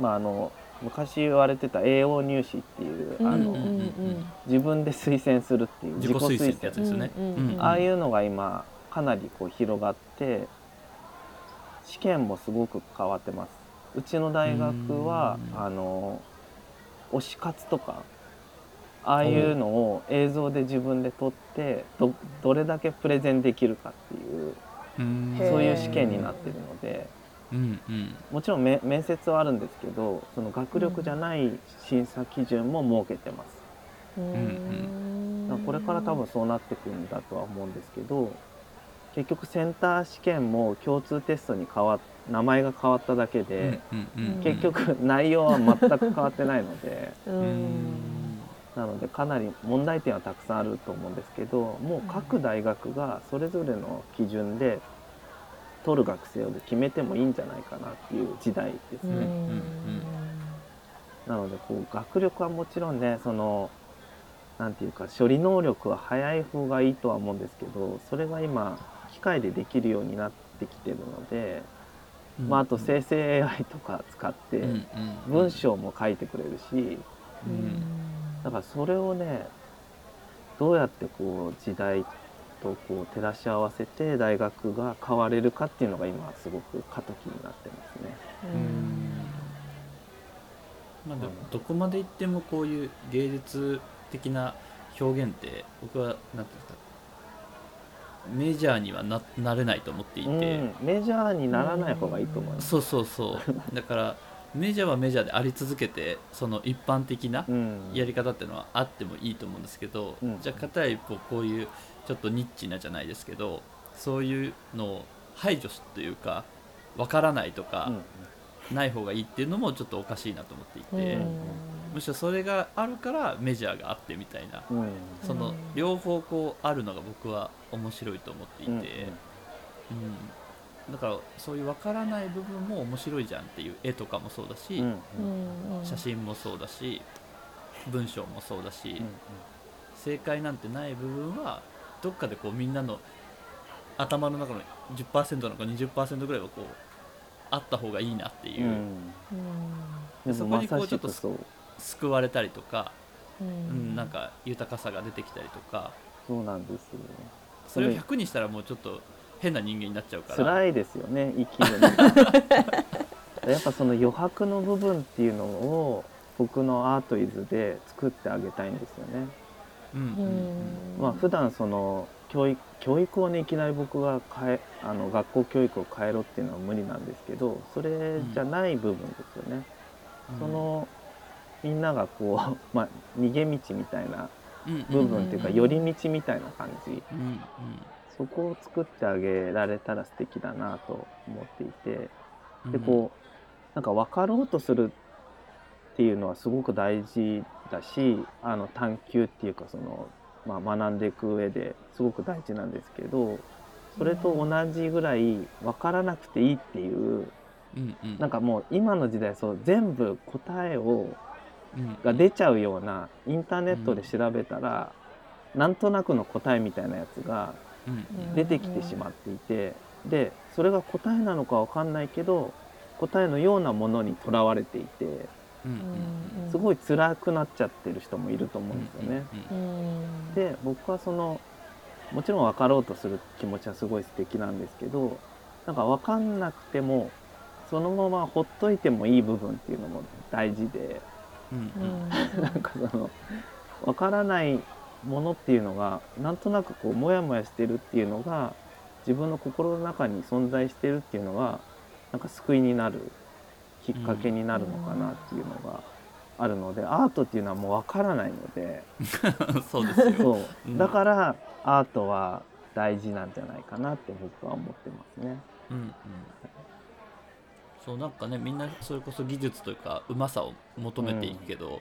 まあ、あの昔言われてた AO 入試っていう、あのうんうんうん。自分で推薦するっていう自己推薦。ってやつですよね。うん。うんうん。ああいうのが今かなりこう広がって試験もすごく変わってます。うちの大学はうん。あの推し活とかああいうのを映像で自分で撮ってどどれだけプレゼンできるかっていうそういう試験になってるので。うんうん。もちろんめ面接はあるんですけどその学力じゃない審査基準も設けてます。うんだからこれから多分そうなってくるんだとは思うんですけど結局センター試験も共通テストに変わっ名前が変わっただけで、うんうんうん結局内容は全く変わってないので。ううんんなのでかなり問題点はたくさんあると思うんですけどもう各大学がそれぞれの基準で取る学生を決めてもいいんじゃないかなっていう時代ですね。うん。なのでこう学力はもちろんねそのなんていうか処理能力は早い方がいいとは思うんですけどそれが今機械でできるようになってきてるので、うん。まあ、あと生成 AI とか使って文章も書いてくれるしうんだからそれをねどうやってこう時代とこう照らし合わせて大学が変われるかっていうのが今すごく過渡期になってますね。まあ、どどこまで行ってもこういう芸術的な表現って僕はなんていうんですかメジャーにはななれないと思っていて、うん、メジャーにならない方がいいと思います。そうそうそうだからメジャーはメジャーであり続けてその一般的なうん。やり方っていうのはあってもいいと思うんですけど、うん。じゃあ片一方こういうちょっとニッチなじゃないですけどそういうのを排除すというかわからないとか、ない方がいいっていうのもちょっとおかしいなと思っていて、うん。むしろそれがあるからメジャーがあってみたいなうん。そのうん両方こうあるのが僕は面白いと思っていて、うん。うんだからそういう分からない部分も面白いじゃんっていう絵とかもそうだし、うん。うんうんうん写真もそうだし文章もそうだし、うん正解なんてない部分はどっかでこうみんなの頭の中の10%なのか20%ぐらいはこうあった方がいいなっていう、うん。うんそでもまさこにこうちょっと救われたりとか、ううんん、なんか豊かさが出てきたりとか。そうなんですよ。それを100にしたらもうちょっと変な人間になっちゃうから。辛いですよね生きるの。*laughs* やっぱその余白の部分っていうのを僕のアートイズで作ってあげたいんですよね。うんうんうんまあ普段その教育教育をねいきなり僕が変えあの学校教育を変えろっていうのは無理なんですけどそれじゃない部分ですよね。そのみんながこう、*laughs* まあ、逃げ道みたいな部分っていうかうん寄り道みたいな感じ。うんうんそこを作ってあげられたら素敵だなと思っていてうん。でこうなんか分かろうとするっていうのはすごく大事だしあの探求っていうかその、まあ、学んでいく上ですごく大事なんですけどそれと同じぐらい分からなくていいっていううんうん。なんかもう今の時代そう全部答えをうん。が出ちゃうようなインターネットで調べたら、なんとなくの答えみたいなやつが出てきてしまっていてでそれが答えなのかわかんないけど答えのようなものにとらわれていてすごい辛くなっちゃってる人もいると思うんですよね。で僕はそのもちろん分かろうとする気持ちはすごい素敵なんですけどなんか分かんなくてもそのままほっといてもいい部分っていうのも大事でうん。ううん。ん *laughs* なんかその分からないものっていうのがなんとなくこうモヤモヤしてるっていうのが自分の心の中に存在してるっていうのがなんか救いになるきっかけになるのかなっていうのがあるので、アートっていうのはもう分からないので。*laughs* そうですよ。そう。うん。だからアートは大事なんじゃないかなって僕は思ってますね。うんうん。そうなんかねみんなそれこそ技術というかうまさを求めていくけど、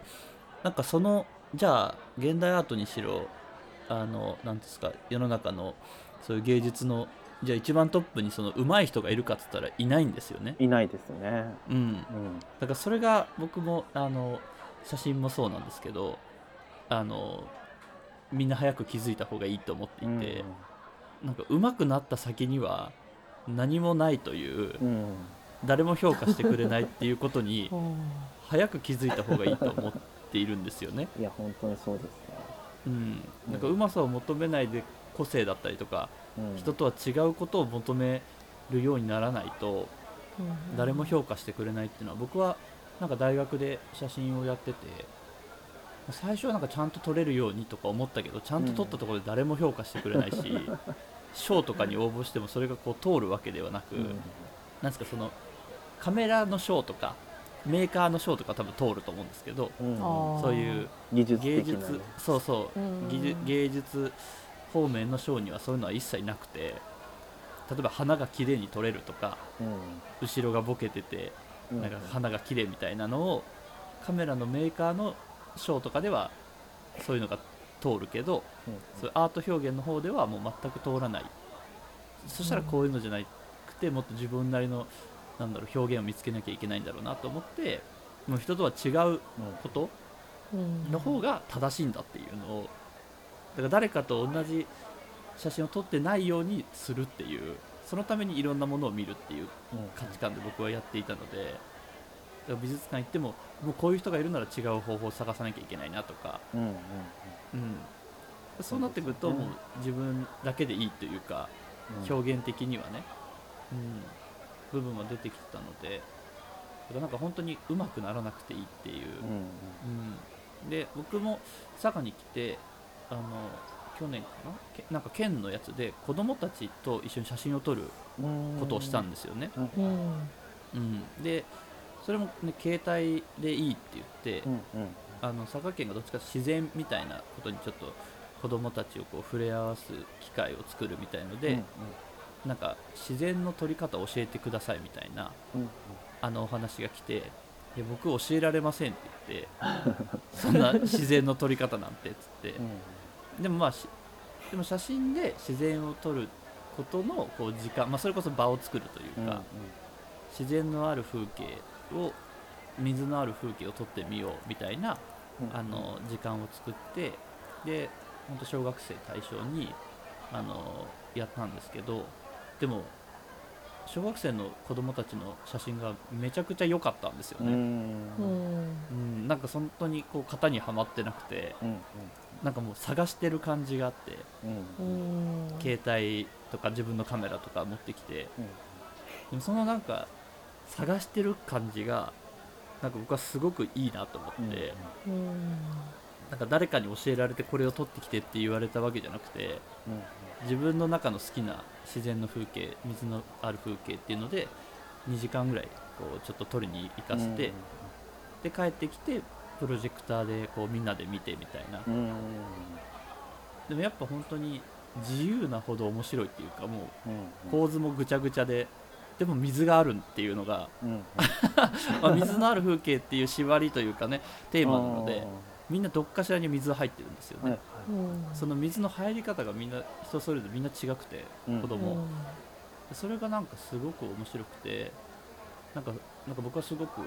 なんかそのじゃあ現代アートにしろあのなんですか世の中のそういう芸術のじゃあ一番トップにその上手い人がいるかっつったらいないんですよね。いないですね。うん、うん。だからそれが僕もあの写真もそうなんですけどあのみんな早く気づいた方がいいと思っていて、なんか上手くなった先には何もないといううん。うん誰も評価してくれないっていうことに *laughs* う。ん早く気づいた方がいいと思っているんですよね。いや本当にそうですね。うん、なんかうまさを求めないで個性だったりとかうん。人とは違うことを求めるようにならないと誰も評価してくれないっていうのは僕はなんか大学で写真をやってて最初はなんかちゃんと撮れるようにとか思ったけどちゃんと撮ったところで誰も評価してくれないし、*laughs* 賞とかに応募してもそれがこう通るわけではなく、うん。なんですかそのカメラの賞とかメーカーの賞とか多分通ると思うんですけどうん。そういう技術芸術的なね。そうそううん。技術芸術方面の賞にはそういうのは一切なくて例えば花が綺麗に撮れるとか後ろがボケててうん。なんか花が綺麗みたいなのをカメラのメーカーの賞とかではそういうのが通るけどうん。そういうアート表現の方ではもう全く通らない。そしたらこういうのじゃなくてもっと自分なりのなんだろう表現を見つけなきゃいけないんだろうなと思ってもう人とは違うことうん。の方が正しいんだっていうのをだから誰かと同じ写真を撮ってないようにするっていうそのためにいろんなものを見るっていううん価値観で僕はやっていたので美術館行ってももうこういう人がいるなら違う方法を探さなきゃいけないなとか、うんうんうん、そうなってくるともう自分だけでいいというかうん。表現的にはね、うん、部分は出てきてたのでだからなんか本当に上手くならなくていいっていう、うんうん、で僕も佐賀に来てあの去年かな？けなんか県のやつで子供たちと一緒に写真を撮るうんことをしたんですよね、うん。うん、でそれも、ね、携帯でいいって言って、うんうん。あの佐賀県がどっちかというと自然みたいなことにちょっと子供たちをこう触れ合わす機会を作るみたいので、うんなんか自然の撮り方を教えてくださいみたいなうん。あのお話が来ていや僕教えられませんって言って *laughs* そんな自然の撮り方なんてっつって。うん。でもまあしでも写真で自然を撮ることのこう時間、まあ、それこそ場を作るというか、自然のある風景を水のある風景を撮ってみようみたいなあの時間を作ってで本当小学生対象にあのやったんですけどでも小学生の子供たちの写真がめちゃくちゃ良かったんですよね、うん。うん。なんか本当にこう型にはまってなくてうんなんかもう探してる感じがあってうんうん。携帯とか自分のカメラとか持ってきてでもそのなんか探してる感じがなんか僕はすごくいいなと思って、なんか誰かに教えられてこれを撮ってきてって言われたわけじゃなくて自分の中の好きな自然の風景水のある風景っていうので2時間ぐらいこうちょっと撮りに行かせて、で帰ってきてプロジェクターでこうみんなで見てみたいな、でもやっぱ本当に自由なほど面白いっていうかもう構図もぐちゃぐちゃででも水があるっていうのが、うん。*laughs* まあ、水のある風景っていう縛りというかねテーマなのでみんなどっかしらに水入ってるんですよね、はい。その水の入り方がみんな人それぞれみんな違くてうん。子供、それがなんかすごく面白くてなんかなんか僕はすごく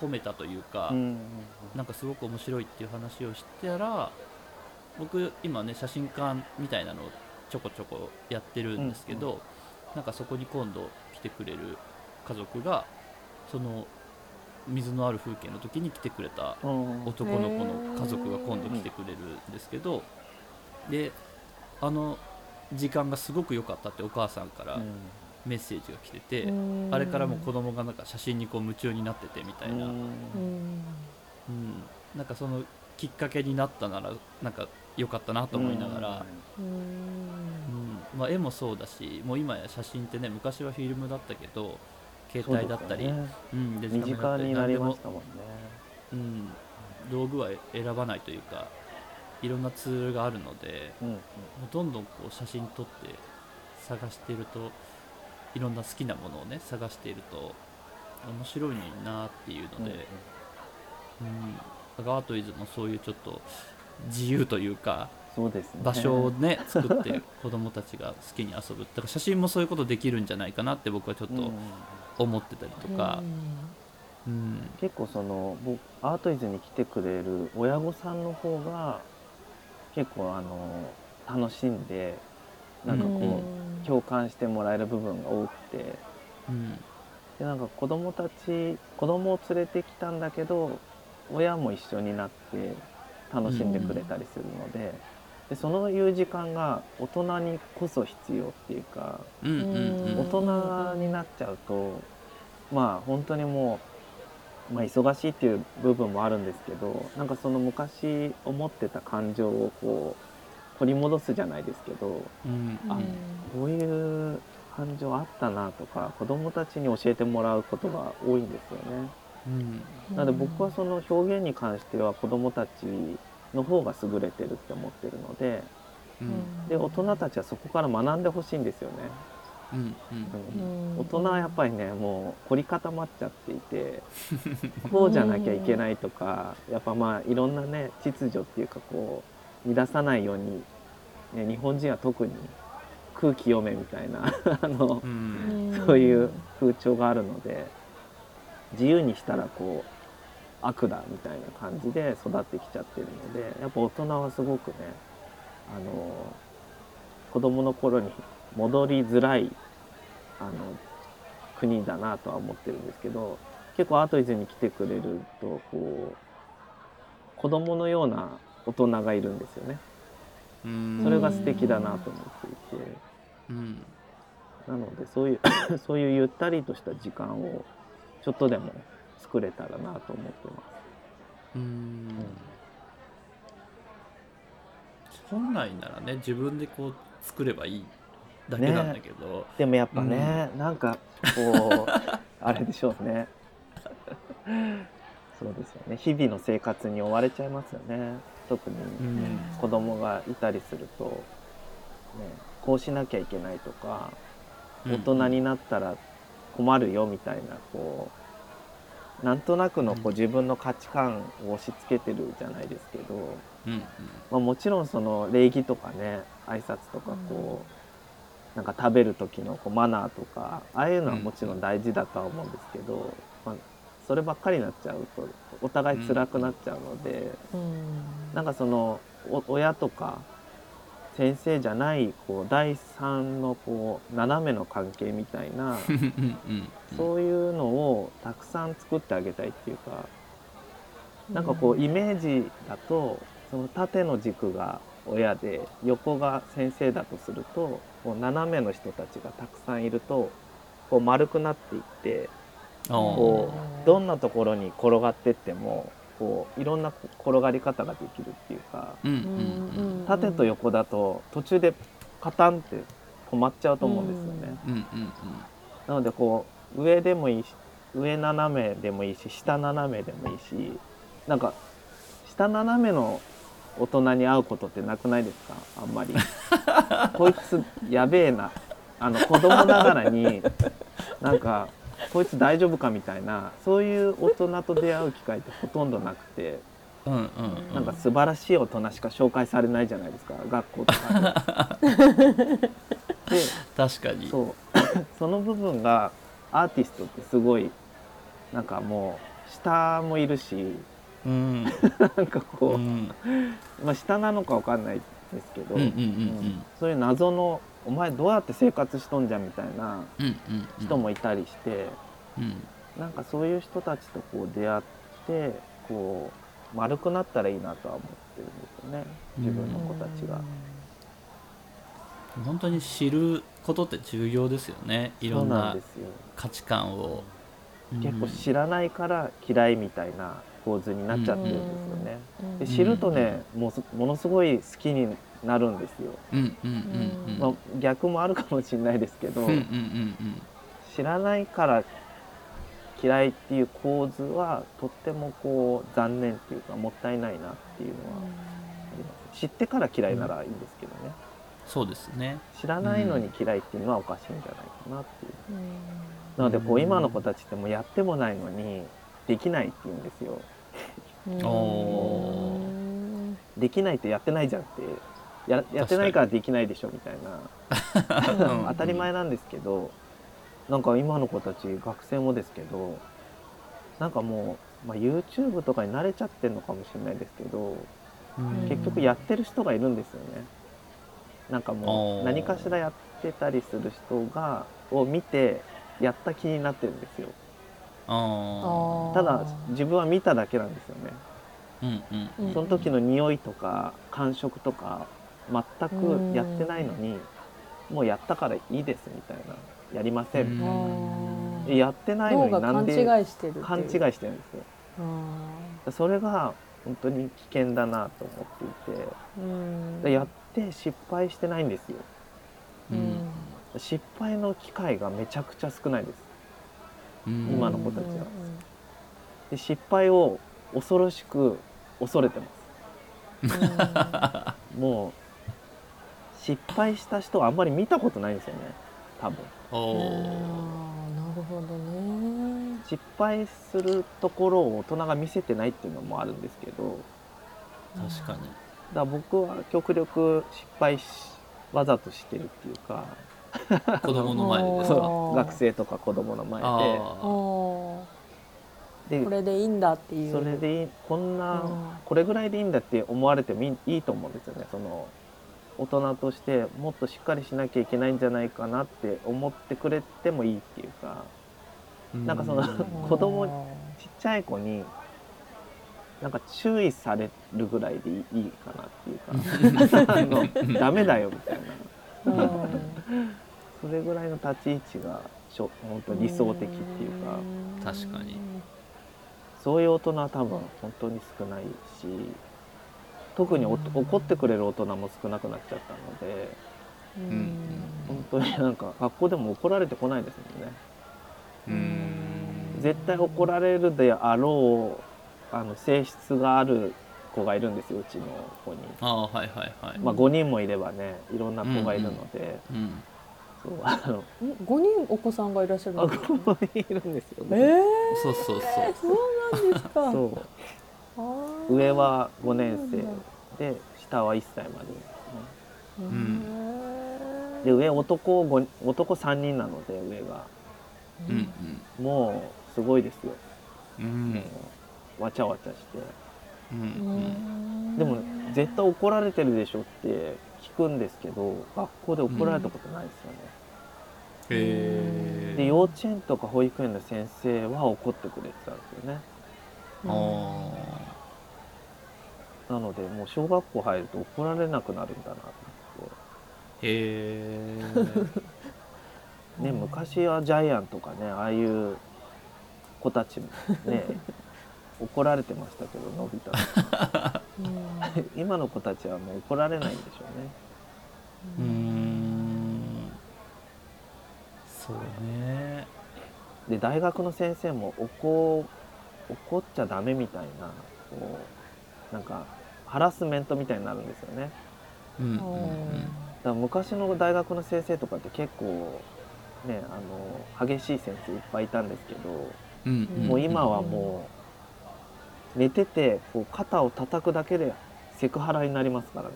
褒めたというか、うんなんかすごく面白いっていう話をしたら僕今ね写真館みたいなのをちょこちょこやってるんですけど、なんかそこに今度来てくれる家族がその水のある風景の時に来てくれたうん。男の子の家族が今度来てくれるんですけどであの時間がすごく良かったってお母さんからメッセージが来てて、あれからも子供がなんか写真にこう夢中になっててみたいな、うん。なんかそのきっかけになったならなんか良かったなと思いながら、うん。まあ、絵もそうだしもう今や写真ってね昔はフィルムだったけど携帯だったり、うん、デジ身カメだったりもましたもんね。うん、道具は選ばないというかいろんなツールがあるのでうんもうどんどんこう写真撮って探しているといろんな好きなものをね探していると面白いなっていうので、うんアートイズもそういうちょっと自由というかそうですね。場所をね作って子供たちが好きに遊ぶ。だから写真もそういうことできるんじゃないかなって僕はちょっうん。と思ってたりとか、うん。結構その僕アートイズに来てくれる親御さんの方が結構あの楽しんでなんかこう、共感してもらえる部分が多くて。うん。でなんか子供たち子供を連れてきたんだけど親も一緒になって楽しんでくれたりするので,、でそのいう時間が大人にこそ必要っていうかうんうんうん。大人になっちゃうとまあ本当にもう、まあ、忙しいっていう部分もあるんですけどなんかその昔思ってた感情をこう取り戻すじゃないですけどうん。あこういう感情あったなとか子供たちに教えてもらうことが多いんですよね。うん。なので僕はその表現に関しては子供たちの方が優れてるって思ってるのでうん。で大人たちはそこから学んでほしいんですよね。うんうん。うん。大人はやっぱりねもう凝り固まっちゃっていて *laughs* こうじゃなきゃいけないとかやっぱまあいろんなね秩序っていうかこう乱さないように、ね、日本人は特に空気読めみたいな *laughs* あのうん。そういう風潮があるので自由にしたらこう悪だみたいな感じで育ってきちゃってるのでやっぱ大人はすごくねあの子供の頃に戻りづらいあの国だなとは思ってるんですけど結構アートイズに来てくれるとこう子供のような大人がいるんですよね。うんそれが素敵だなと思っていて。うんなのでそういう *coughs* そういうゆったりとした時間をちょっとでも作れたらなと思ってます。うん本来ならね自分でこう作ればいいだけなんだけど、でもやっぱね、なんかこう *laughs* あれでしょうね。そうですよね。日々の生活に追われちゃいますよね。特にうん子供がいたりすると、ね、こうしなきゃいけないとか、大人になったら困るよみたいなこうなんとなくのこう自分の価値観を押し付けてるじゃないですけど、うんうん。まあ、もちろんその礼儀とかね挨拶とかこなんか食べる時のこうマナーとかああいうのはもちろん大事だとは思うんですけど、まあ、そればっかりになっちゃうとお互い辛くなっちゃうので、うん。なんかそのお親とか先生じゃないこう第三のこう斜めの関係みたいなうんうんそういうのをたくさん作ってあげたいっていうかなんかこうイメージだとその縦の軸が親で横が先生だとするとこう斜めの人たちがたくさんいるとこう丸くなっていってこうどんなところに転がってってもこういろんな転がり方ができるっていうか縦と横だと途中でカタンって止まっちゃうと思うんですよね。なのでこう上でもいいし上斜めでもいいし下斜めでもいいしなんか下斜めの大人に会うことってなくないですか？あんまり。*laughs* こいつやべえな。あの子供ながらになんかこいつ大丈夫かみたいなそういう大人と出会う機会ってほとんどなくてうんうんうん。なんか素晴らしい大人しか紹介されないじゃないですか学校とかで。*laughs* で確かに。そう。その部分がアーティストってすごいなんかもう下もいるしうん。なんかこう、うん。まあ、下なのかわかんないですけど、うんうんうんうん。そういう謎の「お前どうやって生活しとんじゃん」みたいなうんうんうん。人もいたりして、うん。なんかそういう人たちとこう出会ってこう丸くなったらいいなとは思ってるんですよね。自分の子たちが。本当に知ることって重要ですよねいろんな価値観を、結構知らないから嫌いみたいな構図になっちゃってるんですよね。で知るとねもうすものすごい好きになるんですよ。うんうんうんうんまあ、逆もあるかもしれないですけど、うんうんうん知らないから嫌いっていう構図はとってもこう残念っていうかもったいないなっていうのはあります。知ってから嫌いならいいんですけどね。そうですね。知らないのに嫌いっていうのはおかしいんじゃないかなっていう。なのでこう今の子たちってもうやってもないのにできないって言うんですよ。おできないってやってないじゃんって。ややってないからできないでしょみたいな。うん。*laughs* 当たり前なんですけどなんか今の子たち学生もですけどなんかもう、まあ、YouTube とかに慣れちゃってるのかもしれないですけどうん。結局やってる人がいるんですよね。なんかもう何かしらやってたりする人がを見てやった気になってるんですよ。あただ自分は見ただけなんですよね。ーうんうん。その時の匂いとか感触とか全くやってないのにもうやったからいいですみたいなやりません。みたいなやってないのになんで違いしてるっていう。勘違いしてるんですよ。あそれが本当に危険だなと思っていて。ーうん。でやって失敗してないんですよ。うん。失敗の機会がめちゃくちゃ少ないです。うん。今の子たちは。で失敗を恐ろしく恐れてます。*laughs* もう失敗した人はあんまり見たことないんですよね。多分。なるほどね。失敗するところを大人が見せてないっていうのもあるんですけど。確かにだ僕は極力失敗しわざとしてるっていうか。子供の前で *laughs* 学生とか子供の前で。でこれでいいんだっていう。それでいいこんな、うん。これぐらいでいいんだって思われてもいいと思うんですよね。その大人としてもっとしっかりしなきゃいけないんじゃないかなって思ってくれてもいいっていうか。ーなんかそのう *laughs* 子供ちっちゃい子になんか注意されるぐらいでいいいいかなっていうかあのダメだよみたいな。うん。それぐらいの立ち位置がしょ本当理想的っていうか。確かに。そういう大人は多分本当に少ないし特に怒ってくれる大人も少なくなっちゃったのでうん。本当になんか学校でも怒られてこないですもんね。うん。絶対怒られるであろうあの性質がある子がいるんですようちの子に。ああはいはいはい。まあ、5人もいればねいろんな子がいるので、うんそうあのん5人お子さんがいらっしゃるあんですか5人いるんですよ、えー、そうそうそう。そうなんですか。*laughs* そう。上は5年生。で下は1歳まで。ねううん。へで上男5男3人なので上が。うんもうすごいですよ、うん。うんわちゃわちゃして。うん。でも絶対怒られてるでしょって聞くんですけど学校で怒られたことないですよね、へえで幼稚園とか保育園の先生は怒ってくれてたんですよね。あなのでもう小学校入ると怒られなくなるんだなと思って。ーへえね、昔はジャイアンとかねああいう子たちもね *laughs* 怒られてましたけどのび太うん。*laughs* 今の子たちはもう怒られないんでしょうね。うーん。そうね。で大学の先生も怒怒っちゃダメみたいなこうなんかハラスメントみたいになるんですよね。うんうん。だから昔の大学の先生とかって結構ねあの激しい先生いっぱいいたんですけどうん。うん。もう今はもう寝ててこう肩を叩くだけでセクハラになりますからね。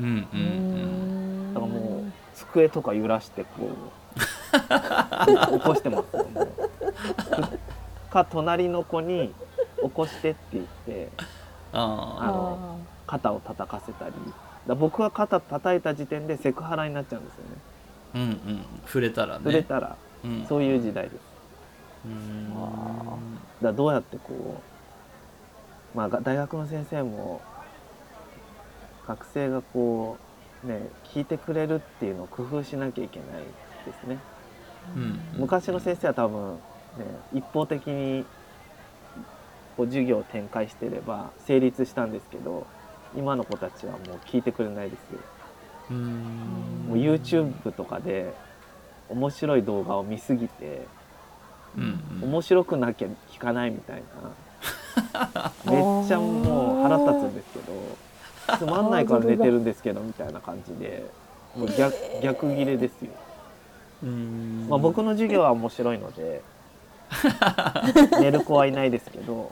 うんうんううん。んだからもう机とか揺らしてこう *laughs* 起こしてますよも。うか隣の子に起こしてって言ってああの肩を叩かせたり。だ僕が肩叩いた時点でセクハラになっちゃうんですよね。あうんうん。触れたらね。触れたらうん。そういう時代です。うー。んだどうやってこう、まあ、が大学の先生も学生がこうね聞いてくれるっていうのを工夫しなきゃいけないですね。うん。昔の先生は多分ね一方的にこう授業を展開してれば成立したんですけど今の子たちはもう聞いてくれないですよ。うもう YouTube とかで面白い動画を見すぎてうんうん。面白くなきゃ聞かないみたいな *laughs* めっちゃもう腹立つんですけどつまんないから寝てるんですけどみたいな感じでもう逆逆ギレですよ、うーん。まあ、僕の授業は面白いので *laughs* 寝る子はいないですけど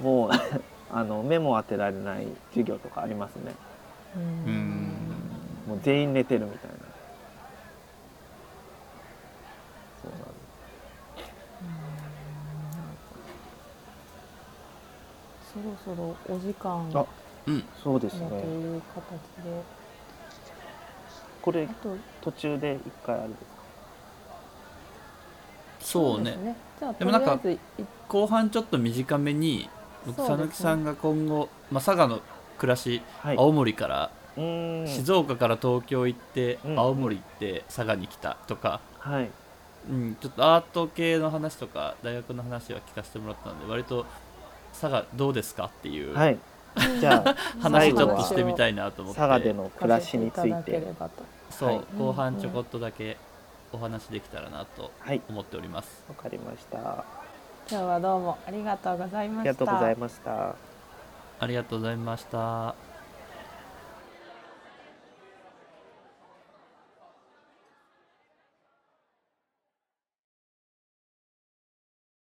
もう *laughs* あの目も当てられない授業とかありますね。うん。もう全員寝てるみたいなそうなんですそろそろお時間あだうん。そうですとねいう形で。これ途中で一回あるんですか？そうね。ですね。でもなんか後半ちょっと短めに僕佐野木さんが今後、まあ、佐賀の暮らし、はい。青森から静岡から東京行って、うん。青森行って佐賀に来たとか、はい。うん、ちょっとアート系の話とか大学の話は聞かせてもらったので割と佐賀どうですかっていうはい。じゃあ *laughs* 話ちょっとしてみたいなと思って。佐賀での暮らしについて。そう、はい後半ちょこっとだけお話できたらなとはい。思っております。わかりました。あ今日はどうもありがとうございました。りがとうございました。ありがとうございました